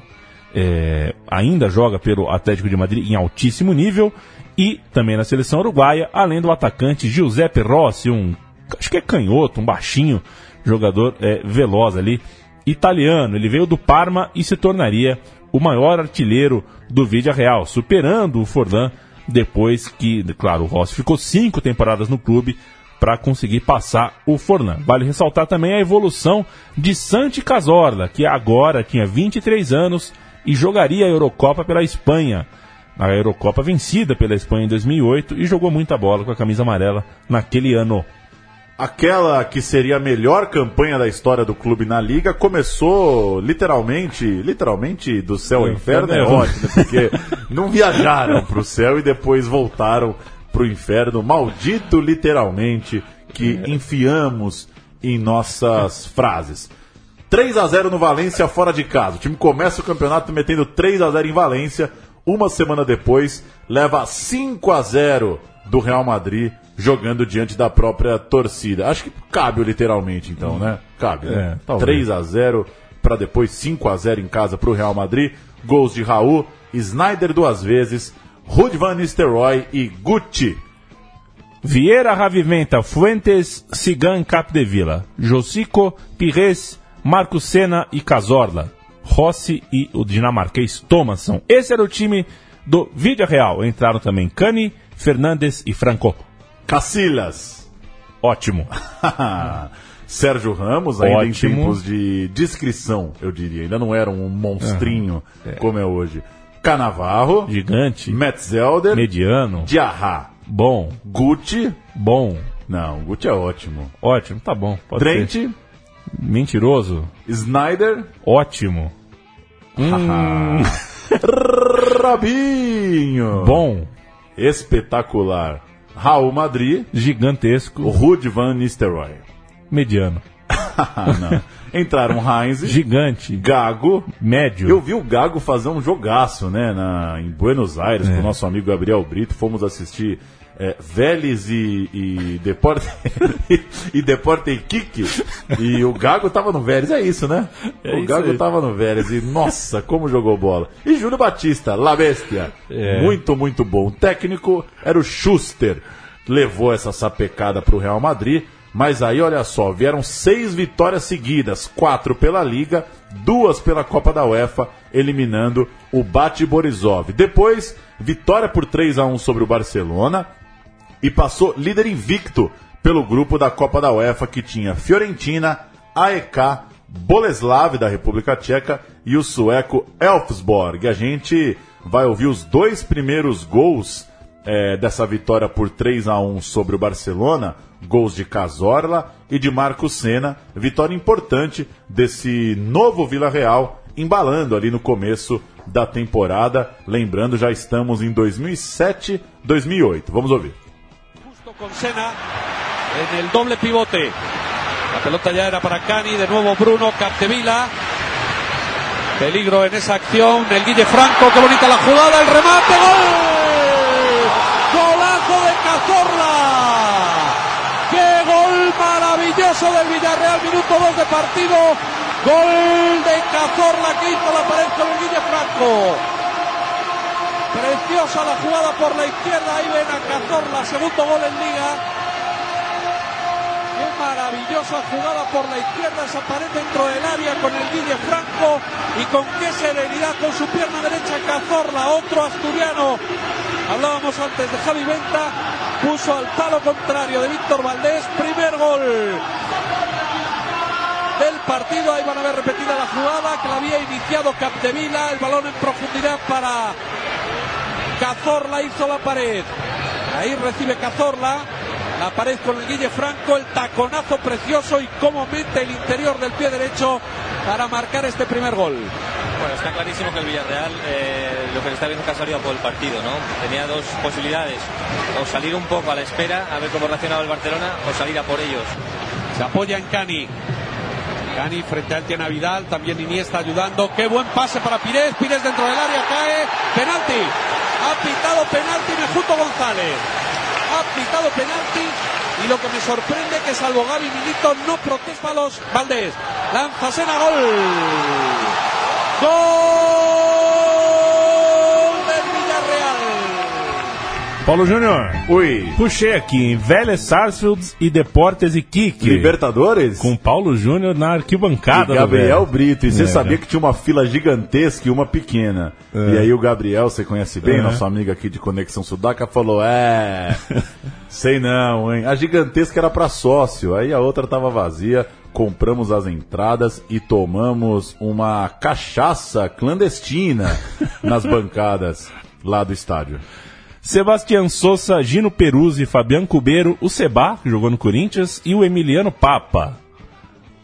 é, ainda joga pelo Atlético de Madrid em altíssimo nível, e também na seleção uruguaia, além do atacante Giuseppe Rossi, um acho que é canhoto, um baixinho jogador é, veloz ali, italiano. Ele veio do Parma e se tornaria o maior artilheiro do Vídea Real, superando o Forlan depois que, claro, o Rossi ficou cinco temporadas no clube para conseguir passar o Forlan. Vale ressaltar também a evolução de Santi Cazorla, que agora tinha 23 anos e jogaria a Eurocopa pela Espanha. A Eurocopa vencida pela Espanha em 2008 e jogou muita bola com a camisa amarela naquele ano. Aquela que seria a melhor campanha da história do clube na liga começou literalmente, literalmente do céu ao inferno é ótimo, porque não viajaram para o céu e depois voltaram para o inferno, maldito literalmente que enfiamos em nossas frases. 3 a 0 no Valência fora de casa. O time começa o campeonato metendo 3 a 0 em Valência. Uma semana depois, leva 5 a 0 do Real Madrid jogando diante da própria torcida. Acho que cabe literalmente, então, né? Cabe. É, Né? talvez. 3 a 0 para depois 5 a 0 em casa para o Real Madrid. Gols de Raul, Snyder duas vezes, Ruud van Nistelrooy e Gucci. Vieira Ravimenta, Fuentes, Cigan Capdevila, Josico, Pires, Marco Senna e Cazorla, Rossi e o dinamarquês Thomasson. Esse era o time do Vídeo Real. Entraram também Cani, Fernandes e Franco. Cacilhas. Ótimo. (laughs) Sérgio Ramos, ainda em Ótimo. tempos de descrição, eu diria. Ainda não era um monstrinho Aham. É. como é hoje. Canavarro, Gigante, Metzelder, mediano, Diarra, bom, Gucci. bom, Não, Gucci é ótimo. ótimo, tá bom. Pode Trent, ser. Mentiroso, Snyder, ótimo. Hum, (laughs) Rabinho. bom, Espetacular. Raul Madrid, gigantesco, Ruud van Nistelrooy. mediano. (laughs) Entraram Heinz, gigante, Gago. médio. Eu vi o Gago fazer um jogaço, né, na, em Buenos Aires, É. com o nosso amigo Gabriel Brito. Fomos assistir é, Vélez e, e Deporte (laughs) e Deporte Iquique. E o Gago tava no Vélez, é isso, né? É o isso Gago aí. tava no Vélez e, nossa, como jogou bola. E Júlio Batista, La Bestia. É. Muito, muito bom. O técnico era o Schuster. Levou essa sapecada pro Real Madrid. Mas aí, olha só, vieram seis vitórias seguidas, quatro pela Liga, duas pela Copa da UEFA, eliminando o Bate Borisov. Depois, vitória por 3 a 1 sobre o Barcelona e passou líder invicto pelo grupo da Copa da UEFA que tinha Fiorentina, AEK, Boleslav da República Tcheca e o sueco Elfsborg. A gente vai ouvir os dois primeiros gols é, dessa vitória por 3 a 1 sobre o Barcelona, gols de Cazorla e de Marco Senna, vitória importante desse novo Vila Real, embalando ali no começo da temporada. Lembrando, já estamos em 2007, 2008. Vamos ouvir. Con Sena en el doble pivote. La pelota ya era para Cani, de nuevo Bruno Capdevila. Peligro en esa acción del Guille Franco, qué bonita la jugada, el remate, gol. Golazo de Cazorla. Qué gol maravilloso del Villarreal, minuto 2 de partido. Gol de Cazorla que hizo la pared con el Guille Franco. Preciosa la jugada por la izquierda. Ahí ven a Cazorla, segundo gol en liga. Qué maravillosa jugada por la izquierda. Esa pared dentro del área con el Guille Franco. Y con qué serenidad con su pierna derecha Cazorla, otro asturiano. Hablábamos antes de Javi Venta. Puso al palo contrario de Víctor Valdés. Primer gol del partido. Ahí van a ver repetida la jugada que la había iniciado Capdevila. El balón en profundidad para Cazorla. Hizo la pared. Ahí recibe Cazorla. La pared con el Guille Franco. El taconazo precioso y cómo mete el interior del pie derecho para marcar este primer gol. Bueno, está clarísimo que el Villarreal eh, lo que le está viendo casualidad por el partido, ¿no? Tenía dos posibilidades, o salir un poco a la espera, a ver cómo reaccionaba el Barcelona, o salir a por ellos. Se apoya en Cani. Cani frente a Tiana Vidal, también Iniesta ayudando. Qué buen pase para Pires. Pires dentro del área cae. Penalti. Ha pitado penalti Mejuto González. Ha pitado penalti. Y lo que me sorprende que salvo Gaby Milito no protesta a los Valdés. Lanza Sena gol. Gol Paulo Júnior. Oi. Puxei aqui em Vélez Sarsfield e Deportes e Kik. Libertadores? Com Paulo Júnior na arquibancada. E Gabriel. Brito. E você É, sabia né? que tinha uma fila gigantesca e uma pequena. É. E aí o Gabriel, você conhece bem, É. nosso amigo aqui de Conexão Sudaca, falou: É, (laughs) sei não, hein? A gigantesca era para sócio, aí a outra tava vazia. Compramos as entradas e tomamos uma cachaça clandestina (laughs) nas bancadas lá do estádio. Sebastião Souza, Gino Peruzzi, Fabiano Cubeiro, o Seba, que jogou no Corinthians, e o Emiliano Papa.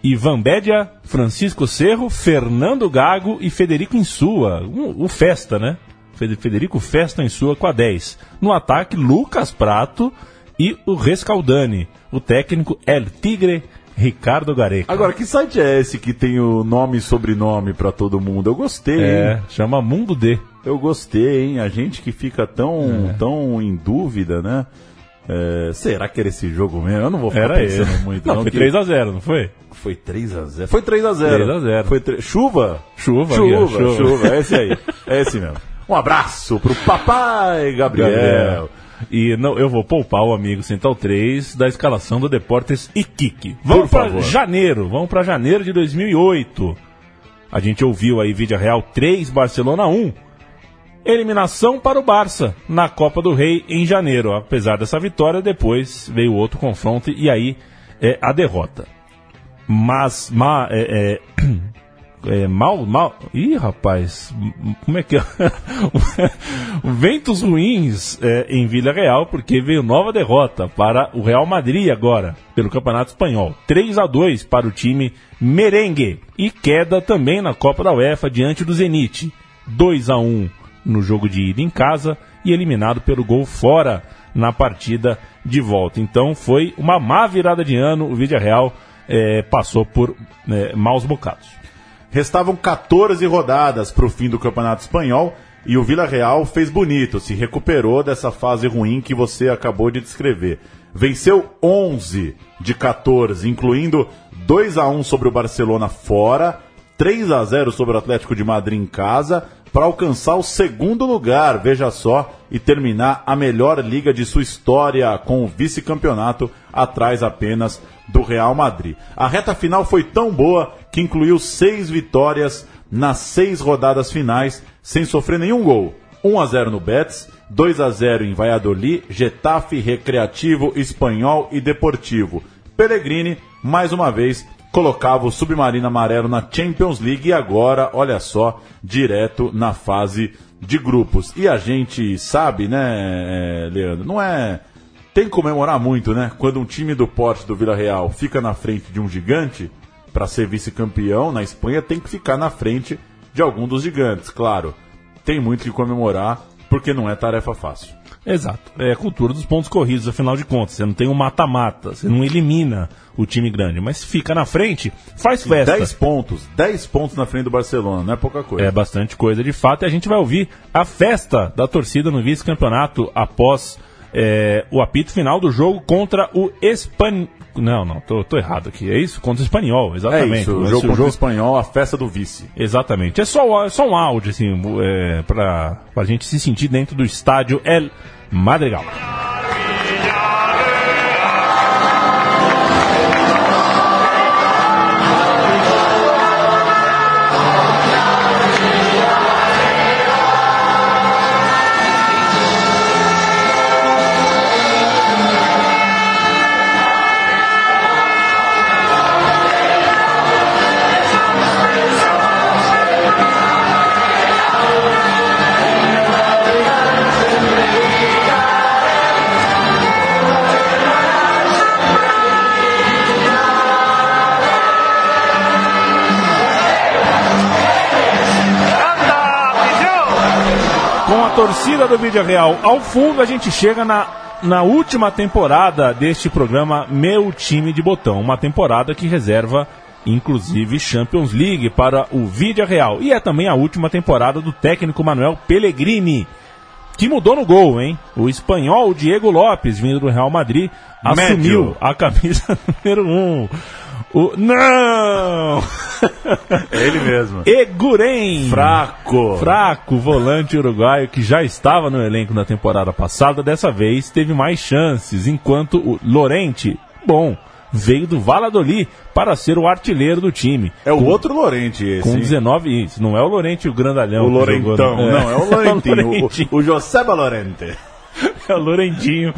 Ivan Bédia, Francisco Cerro, Fernando Gago e Federico Insua. O Festa, né? Fede- Federico Festa Insua com a 10. No ataque, Lucas Prato e o Rescaldani. O técnico El Tigre, Ricardo Gareca. Agora, que site é esse que tem o nome e sobrenome para todo mundo? Eu gostei, É, hein? chama Mundo D. Eu gostei, hein? A gente que fica tão, É. tão em dúvida, né? É, será que era esse jogo mesmo? Eu não vou ficar Era pensando ele. muito. (laughs) Não, foi que- 3x0, não foi? Foi 3x0. Foi 3x0. 3x0. Foi tre- Chuva? Chuva, Chuva, chuva. chuva. É esse aí. É esse mesmo. Um abraço pro papai Gabriel. Gabriel. E não, eu vou poupar o amigo Central 3 da escalação do Deportes Iquique. Vamos Por para janeiro, vamos para janeiro de 2008. A gente ouviu aí Vídeo Real 3, Barcelona 1. Eliminação para o Barça na Copa do Rei em janeiro. Apesar dessa vitória, depois veio outro confronto e aí é a derrota. Mas, ma, é, é, (clears throat) é, mal, mal. Ih, rapaz, como é que é? (laughs) Ventos ruins é, em Vila Real, porque veio nova derrota para o Real Madrid agora, pelo Campeonato Espanhol. 3 a 2 para o time merengue. E queda também na Copa da UEFA diante do Zenit. 2 a 1 no jogo de ida em casa e eliminado pelo gol fora na partida de volta. Então foi uma má virada de ano. O Vídeo Real é, passou por é, maus bocados. Restavam 14 rodadas para o fim do Campeonato Espanhol e o Vila Real fez bonito, se recuperou dessa fase ruim que você acabou de descrever. Venceu 11 de 14, incluindo 2 a 1 sobre o Barcelona fora, 3 a 0 sobre o Atlético de Madrid em casa, para alcançar o segundo lugar, veja só, e terminar a melhor liga de sua história com o vice-campeonato atrás apenas do Real Madrid. A reta final foi tão boa que incluiu seis vitórias nas seis rodadas finais, sem sofrer nenhum gol. 1 a 0 no Betis, 2 a 0 em Valladolid, Getafe, Recreativo, Espanhol e Deportivo. Pellegrini, mais uma vez, colocava o Submarino Amarelo na Champions League e agora, olha só, direto na fase de grupos. E a gente sabe, né, é, Leandro, não é. Tem que comemorar muito, né? Quando um time do porte do Vila Real fica na frente de um gigante, para ser vice-campeão na Espanha, tem que ficar na frente de algum dos gigantes, claro. Tem muito que comemorar, porque não é tarefa fácil. Exato. É a cultura dos pontos corridos, afinal de contas. Você não tem um mata-mata, você não elimina o time grande, mas fica na frente, faz festa. 10 pontos, 10 pontos na frente do Barcelona, não é pouca coisa. É bastante coisa de fato, e a gente vai ouvir a festa da torcida no vice-campeonato após é, o apito final do jogo contra o Espan... Não, não, tô, tô, errado aqui. É isso? Contra o espanhol, exatamente. É isso, o jogo contra jogo... o espanhol, a festa do vice. Exatamente. É só, é só um áudio, assim, é, pra, pra gente se sentir dentro do estádio El Madrigal. Torcida do Vídeo Real ao fundo, a gente chega na, na última temporada deste programa Meu Time de Botão. Uma temporada que reserva, inclusive, Champions League para o Vídeo Real. E é também a última temporada do técnico Manuel Pellegrini, que mudou no gol, hein? O espanhol Diego Lopes, vindo do Real Madrid, assumiu Médio. a camisa (laughs) número 1. Um. O... Não! É ele mesmo. (laughs) Eguren! Fraco! Fraco, volante uruguaio que já estava no elenco na temporada passada, dessa vez teve mais chances, enquanto o Lorente, bom, veio do Valladolid para ser o artilheiro do time. É o com, outro Lorente esse. Com 19, isso, não é o Lorente o grandalhão. O Lorentão, jogou, né? não, é o (laughs) Lorentinho, o, o Joseba Lorente. (laughs) é o Lorentinho,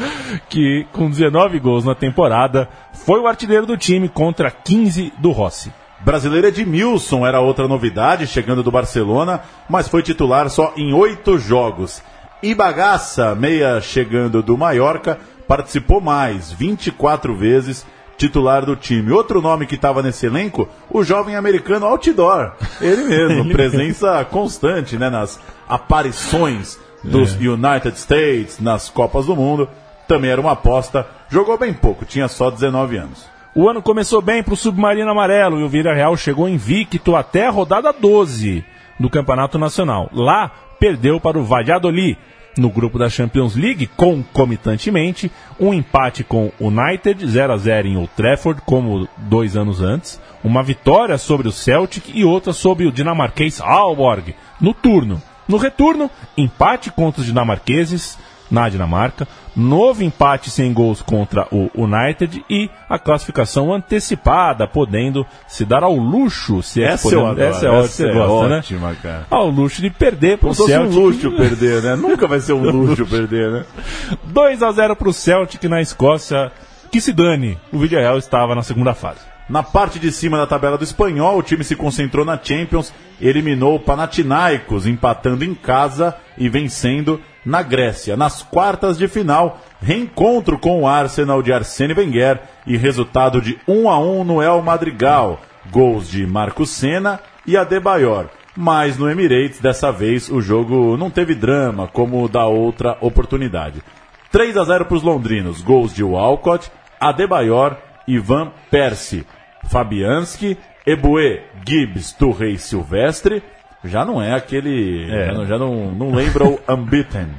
que com 19 gols na temporada foi o artilheiro do time contra 15 do Rossi. Brasileiro Edmilson era outra novidade, chegando do Barcelona, mas foi titular só em oito jogos. E Bagaça, meia chegando do Mallorca, participou mais, 24 vezes, titular do time. Outro nome que estava nesse elenco, o jovem americano Outdoor. Ele mesmo, (laughs) presença constante né, nas aparições dos é. United States nas Copas do Mundo. Também era uma aposta. Jogou bem pouco, tinha só 19 anos. O ano começou bem para o Submarino Amarelo e o Vila Real chegou invicto até a rodada 12 do Campeonato Nacional. Lá, perdeu para o Valladolid no grupo da Champions League, concomitantemente, um empate com o United, 0 a 0 em Old Trafford, como dois anos antes, uma vitória sobre o Celtic e outra sobre o dinamarquês Aalborg, no turno. No retorno, empate contra os dinamarqueses na Dinamarca, novo empate sem gols contra o United e a classificação antecipada, podendo se dar ao luxo, se é essa, podendo, essa é, essa você é gosta, né? ótima, né? Cara. Ao luxo de perder para o Celtic. um luxo perder, né? Nunca vai ser um luxo perder, né? (laughs) 2 a 0 para o Celtic na Escócia. Que se dane, o Villarreal estava na segunda fase. Na parte de cima da tabela do espanhol, o time se concentrou na Champions, eliminou o Panathinaikos, empatando em casa e vencendo na Grécia. Nas quartas de final, reencontro com o Arsenal de Arsene Wenger e resultado de 1 a 1 no El Madrigal. Gols de Marco Senna e Adebayor. Mas no Emirates, dessa vez, o jogo não teve drama, como da outra oportunidade. 3 a 0 para os londrinos. Gols de Walcott, Adebayor e Van Persie. Fabianski, Ebue, Gibbs, Turrey Silvestre, já não é aquele. É. Já, não, já não, não lembra o (laughs) Unbeaten.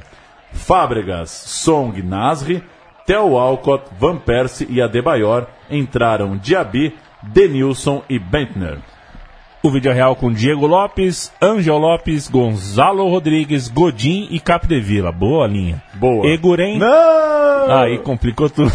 Fábregas, Song, Nasri, Theo Alcott, Van Persie e Adebayor entraram Diaby, Denilson e Bentner. O vídeo é real com Diego Lopes, Angel Lopes, Gonzalo Rodrigues, Godin e Capdevila. Boa linha. Boa. Eguren. Não! Aí complicou tudo.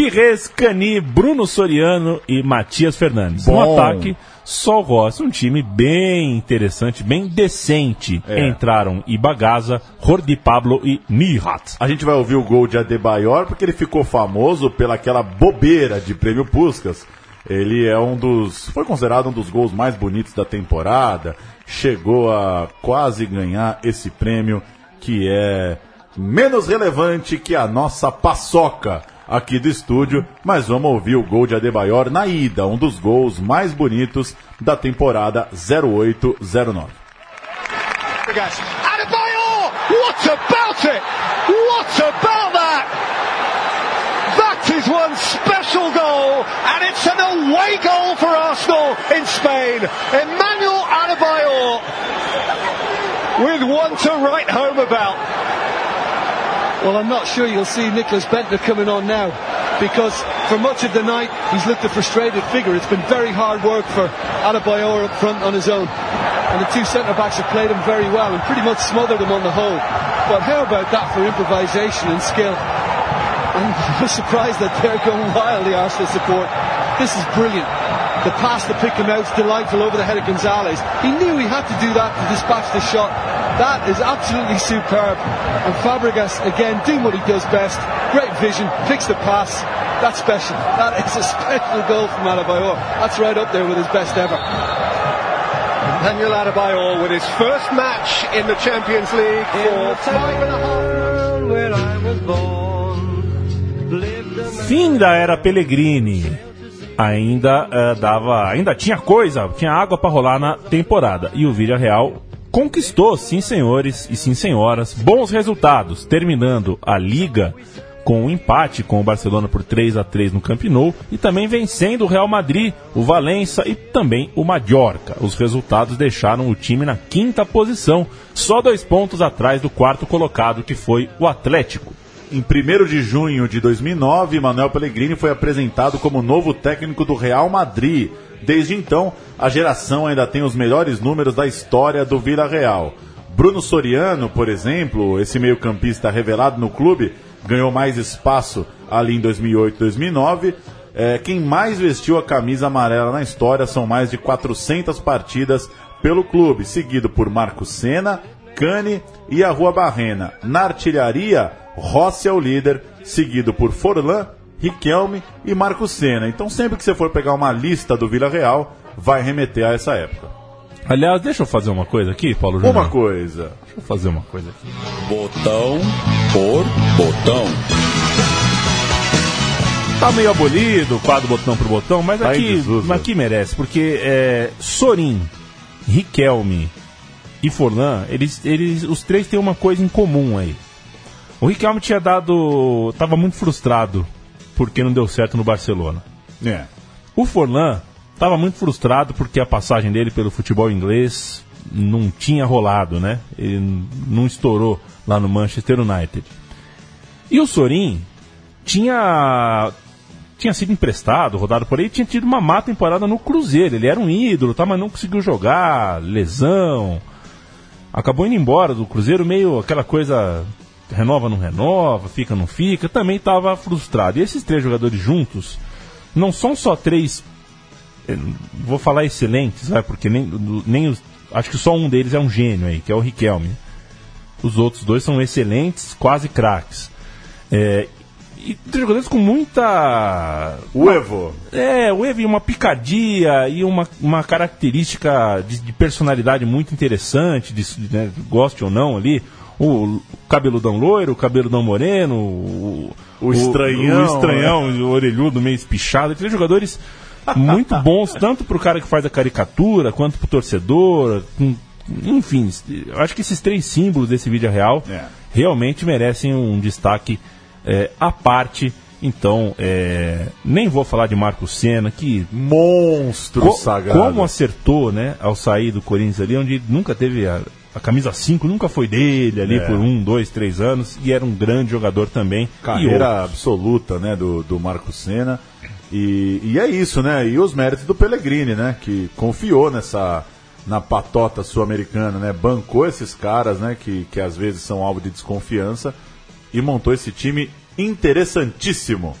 Pires, Cani, Bruno Soriano e Matias Fernandes. Bom. No ataque, só o Rossi, um time bem interessante, bem decente. É. Entraram Ibagaza, Jordi Pablo e Nihat. A gente vai ouvir o gol de Adebayor porque ele ficou famoso pelaquela bobeira de prêmio Puskas Ele é um dos. Foi considerado um dos gols mais bonitos da temporada. Chegou a quase ganhar esse prêmio que é menos relevante que a nossa paçoca aqui do estúdio. Mas vamos ouvir o gol de Adebayor na ida, um dos gols mais bonitos da temporada 0809. Adebayor! What about it? What about that? That is one special goal, and it's an away goal for Arsenal in Spain. Emmanuel Adebayor with one to write home about. Well, I'm not sure you'll see Nicholas Bentner coming on now because for much of the night he's looked a frustrated figure. It's been very hard work for Adebayor up front on his own. And the two centre backs have played him very well and pretty much smothered him on the whole. But how about that for improvisation and skill? (laughs) I'm surprised that they're going wild, the Arsenal support. This is brilliant. The pass to pick him out is delightful over the head of Gonzalez. He knew he had to do that to dispatch the shot. That is absolutely superb. And Fabregas, again, doing what he does best. Great vision, picks the pass. That's special. That is a (laughs) special goal from Adebayor. That's right up there with his best ever. Emmanuel Adebayor with his first match in the Champions League for five and a half. Fim da era Pellegrini. Ainda eh, dava, ainda tinha coisa, tinha água para rolar na temporada. E o Villarreal conquistou, sim senhores e sim senhoras, bons resultados, terminando a liga com um empate com o Barcelona por 3 a 3 no Camp Nou e também vencendo o Real Madrid, o Valência e também o Mallorca. Os resultados deixaram o time na quinta posição, só dois pontos atrás do quarto colocado, que foi o Atlético. Em 1 de junho de 2009, Manuel Pellegrini foi apresentado como novo técnico do Real Madrid. Desde então, a geração ainda tem os melhores números da história do Vila Real. Bruno Soriano, por exemplo, esse meio-campista revelado no clube, ganhou mais espaço ali em 2008 2009. É, quem mais vestiu a camisa amarela na história são mais de 400 partidas pelo clube, seguido por Marco Senna, Cane e a Rua Barrena. Na artilharia, Rossi é o líder, seguido por Forlan, Riquelme e Marco Senna. Então sempre que você for pegar uma lista do Vila Real, vai remeter a essa época. Aliás, deixa eu fazer uma coisa aqui, Paulo Júnior. Uma coisa. Deixa eu fazer uma coisa aqui. Botão por botão. Tá meio abolido o quadro botão por botão, mas Tá aqui, mas aqui merece, porque é, Sorin, Riquelme e Forlan, eles, eles, os três têm uma coisa em comum aí. O Riquelme tinha dado. tava muito frustrado porque não deu certo no Barcelona. É. O Forlan estava muito frustrado porque a passagem dele pelo futebol inglês não tinha rolado, né? Ele não estourou lá no Manchester United. E o Sorin tinha tinha sido emprestado, rodado por aí, tinha tido uma má temporada no Cruzeiro. Ele era um ídolo, tá, mas não conseguiu jogar, lesão. Acabou indo embora do Cruzeiro meio aquela coisa renova não renova, fica não fica, também estava frustrado. E esses três jogadores juntos não são só três eh, vou falar excelentes, vai, porque nem, nem os, acho que só um deles é um gênio aí, que é o Riquelme. Os outros dois são excelentes, quase craques. É, e três jogadores com muita. O Evo. É, o Evo e uma picardia e uma, uma característica de, de personalidade muito interessante, de, né, goste ou não ali. O cabeludão loiro, o cabeludão moreno, o, O estranhão, o, estranhão, o orelhudo meio espichado. Três jogadores muito (laughs) bons, tanto pro cara que faz a caricatura, quanto pro torcedor. enfim, eu acho que esses três símbolos desse vídeo real É. realmente merecem um destaque é, à parte. Então, é, nem vou falar de Marco Senna, que Monstro co- sagrado. como acertou, né, ao sair do Corinthians ali, onde nunca teve a, a camisa 5, nunca foi dele ali É. por um, dois, três anos, e era um grande jogador também. Carreira absoluta, né, do, do Marco Senna. E, e é isso, né? E os méritos do Pellegrini, né? Que confiou nessa na patota sul-americana, né? Bancou esses caras, né? Que, que às vezes são alvo de desconfiança e montou esse time interessantíssimo.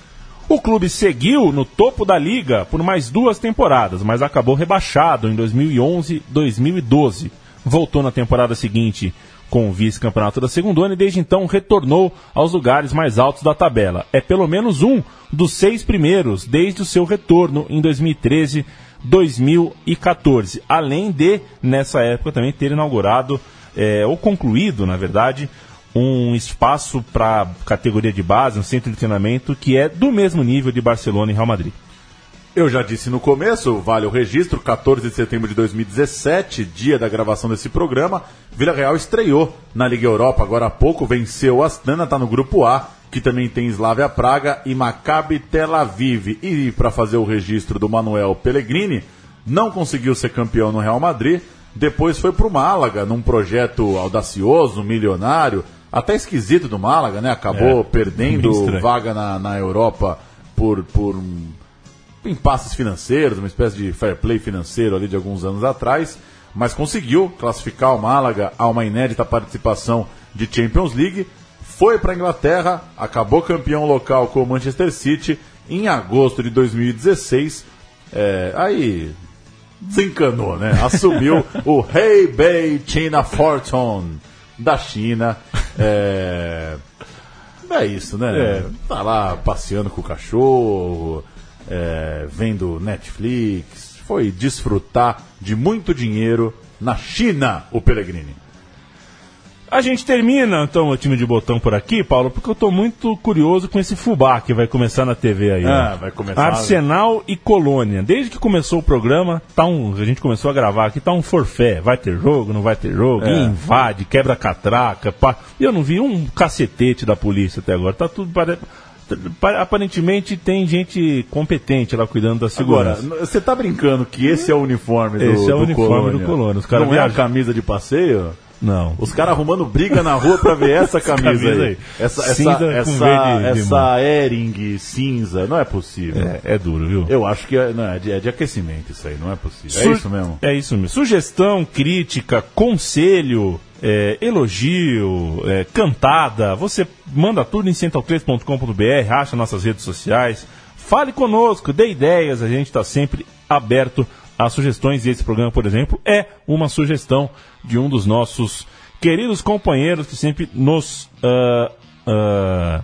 O clube seguiu no topo da liga por mais duas temporadas, mas acabou rebaixado em 2011 2012. Voltou na temporada seguinte com o vice-campeonato da segunda e desde então retornou aos lugares mais altos da tabela. É pelo menos um dos seis primeiros desde o seu retorno em 2013 2014. Além de, nessa época, também ter inaugurado, é, ou concluído, na verdade, um espaço para categoria de base, um centro de treinamento que é do mesmo nível de Barcelona e Real Madrid. Eu já disse no começo, vale o registro, 14 de setembro de 2017, dia da gravação desse programa, Vila Real estreou na Liga Europa agora há pouco, venceu o Astana, está no grupo A, que também tem Slavia Praga e Maccabi Tel Aviv. E para fazer o registro do Manuel Pellegrini, não conseguiu ser campeão no Real Madrid, depois foi para o Málaga, num projeto audacioso, milionário, até esquisito do Málaga, né? Acabou É, perdendo vaga na, na Europa por, por um impasses financeiros, uma espécie de fair play financeiro ali de alguns anos atrás, mas conseguiu classificar o Málaga a uma inédita participação de Champions League, foi para a Inglaterra, acabou campeão local com o Manchester City em agosto de 2016. É, aí desencanou, né? Assumiu (laughs) o Hebei China Fortune da China. É, é isso, né? É. Tá lá passeando com o cachorro, é, vendo Netflix, foi desfrutar de muito dinheiro na China, o Pellegrini. A gente termina então o time de botão por aqui, Paulo, porque eu tô muito curioso com esse fubá que vai começar na TV aí. Ah, né? vai começar. Arsenal e Colônia. Desde que começou o programa, tá um, a gente começou a gravar aqui, tá um forfé. Vai ter jogo, não vai ter jogo, É. invade, quebra catraca, pá. E eu não vi um cacetete da polícia até agora. Tá tudo pare... pa- Aparentemente tem gente competente lá cuidando da Agora, segurança. n- você tá brincando que esse é o uniforme do Esse é o do uniforme Colônia? do Colônia. Os caras Não é a camisa de passeio? Não. Os caras arrumando briga na rua pra ver essa (laughs) camisa, camisa aí. aí. Essa, essa, Cinza com essa, verde essa Ering cinza, não é possível. É, é duro, viu? Eu acho que é, não, é, de, é de aquecimento isso aí, não é possível. Su- É isso mesmo. É isso mesmo. Sugestão, crítica, conselho, é, elogio, é, cantada. Você manda tudo em central3.com.br, acha nossas redes sociais. Fale conosco, dê ideias. A gente está sempre aberto a sugestões. E esse programa, por exemplo, é uma sugestão de um dos nossos queridos companheiros que sempre nos. ah, ah,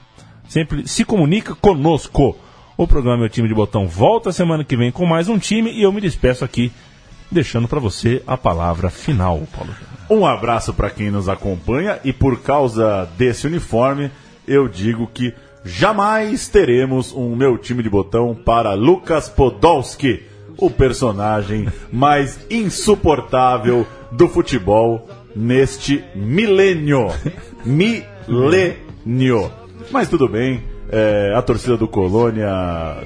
sempre se comunica conosco. O programa Meu Time de Botão volta semana que vem com mais um time e eu me despeço aqui, deixando para você a palavra final, Paulo. Um abraço para quem nos acompanha e por causa desse uniforme, eu digo que jamais teremos um meu time de botão para Lucas Podolski, o personagem (laughs) mais insuportável do futebol neste milênio. (laughs) Milênio. Mas tudo bem. é, a torcida do Colônia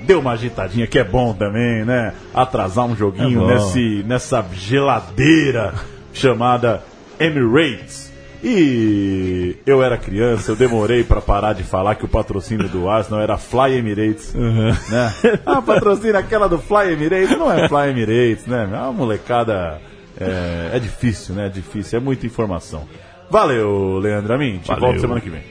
deu uma agitadinha que é bom também, né? Atrasar um joguinho É nesse, nessa geladeira chamada Emirates. E eu era criança, eu demorei para parar de falar que o patrocínio do Arsenal era Fly Emirates. Uhum. Né? (laughs) Ah, patrocínio aquela do Fly Emirates não é Fly Emirates, né? É uma molecada. É, é, difícil, né? É difícil, é muita informação. Valeu, Leandro Amin. Te Valeu. volto semana que vem.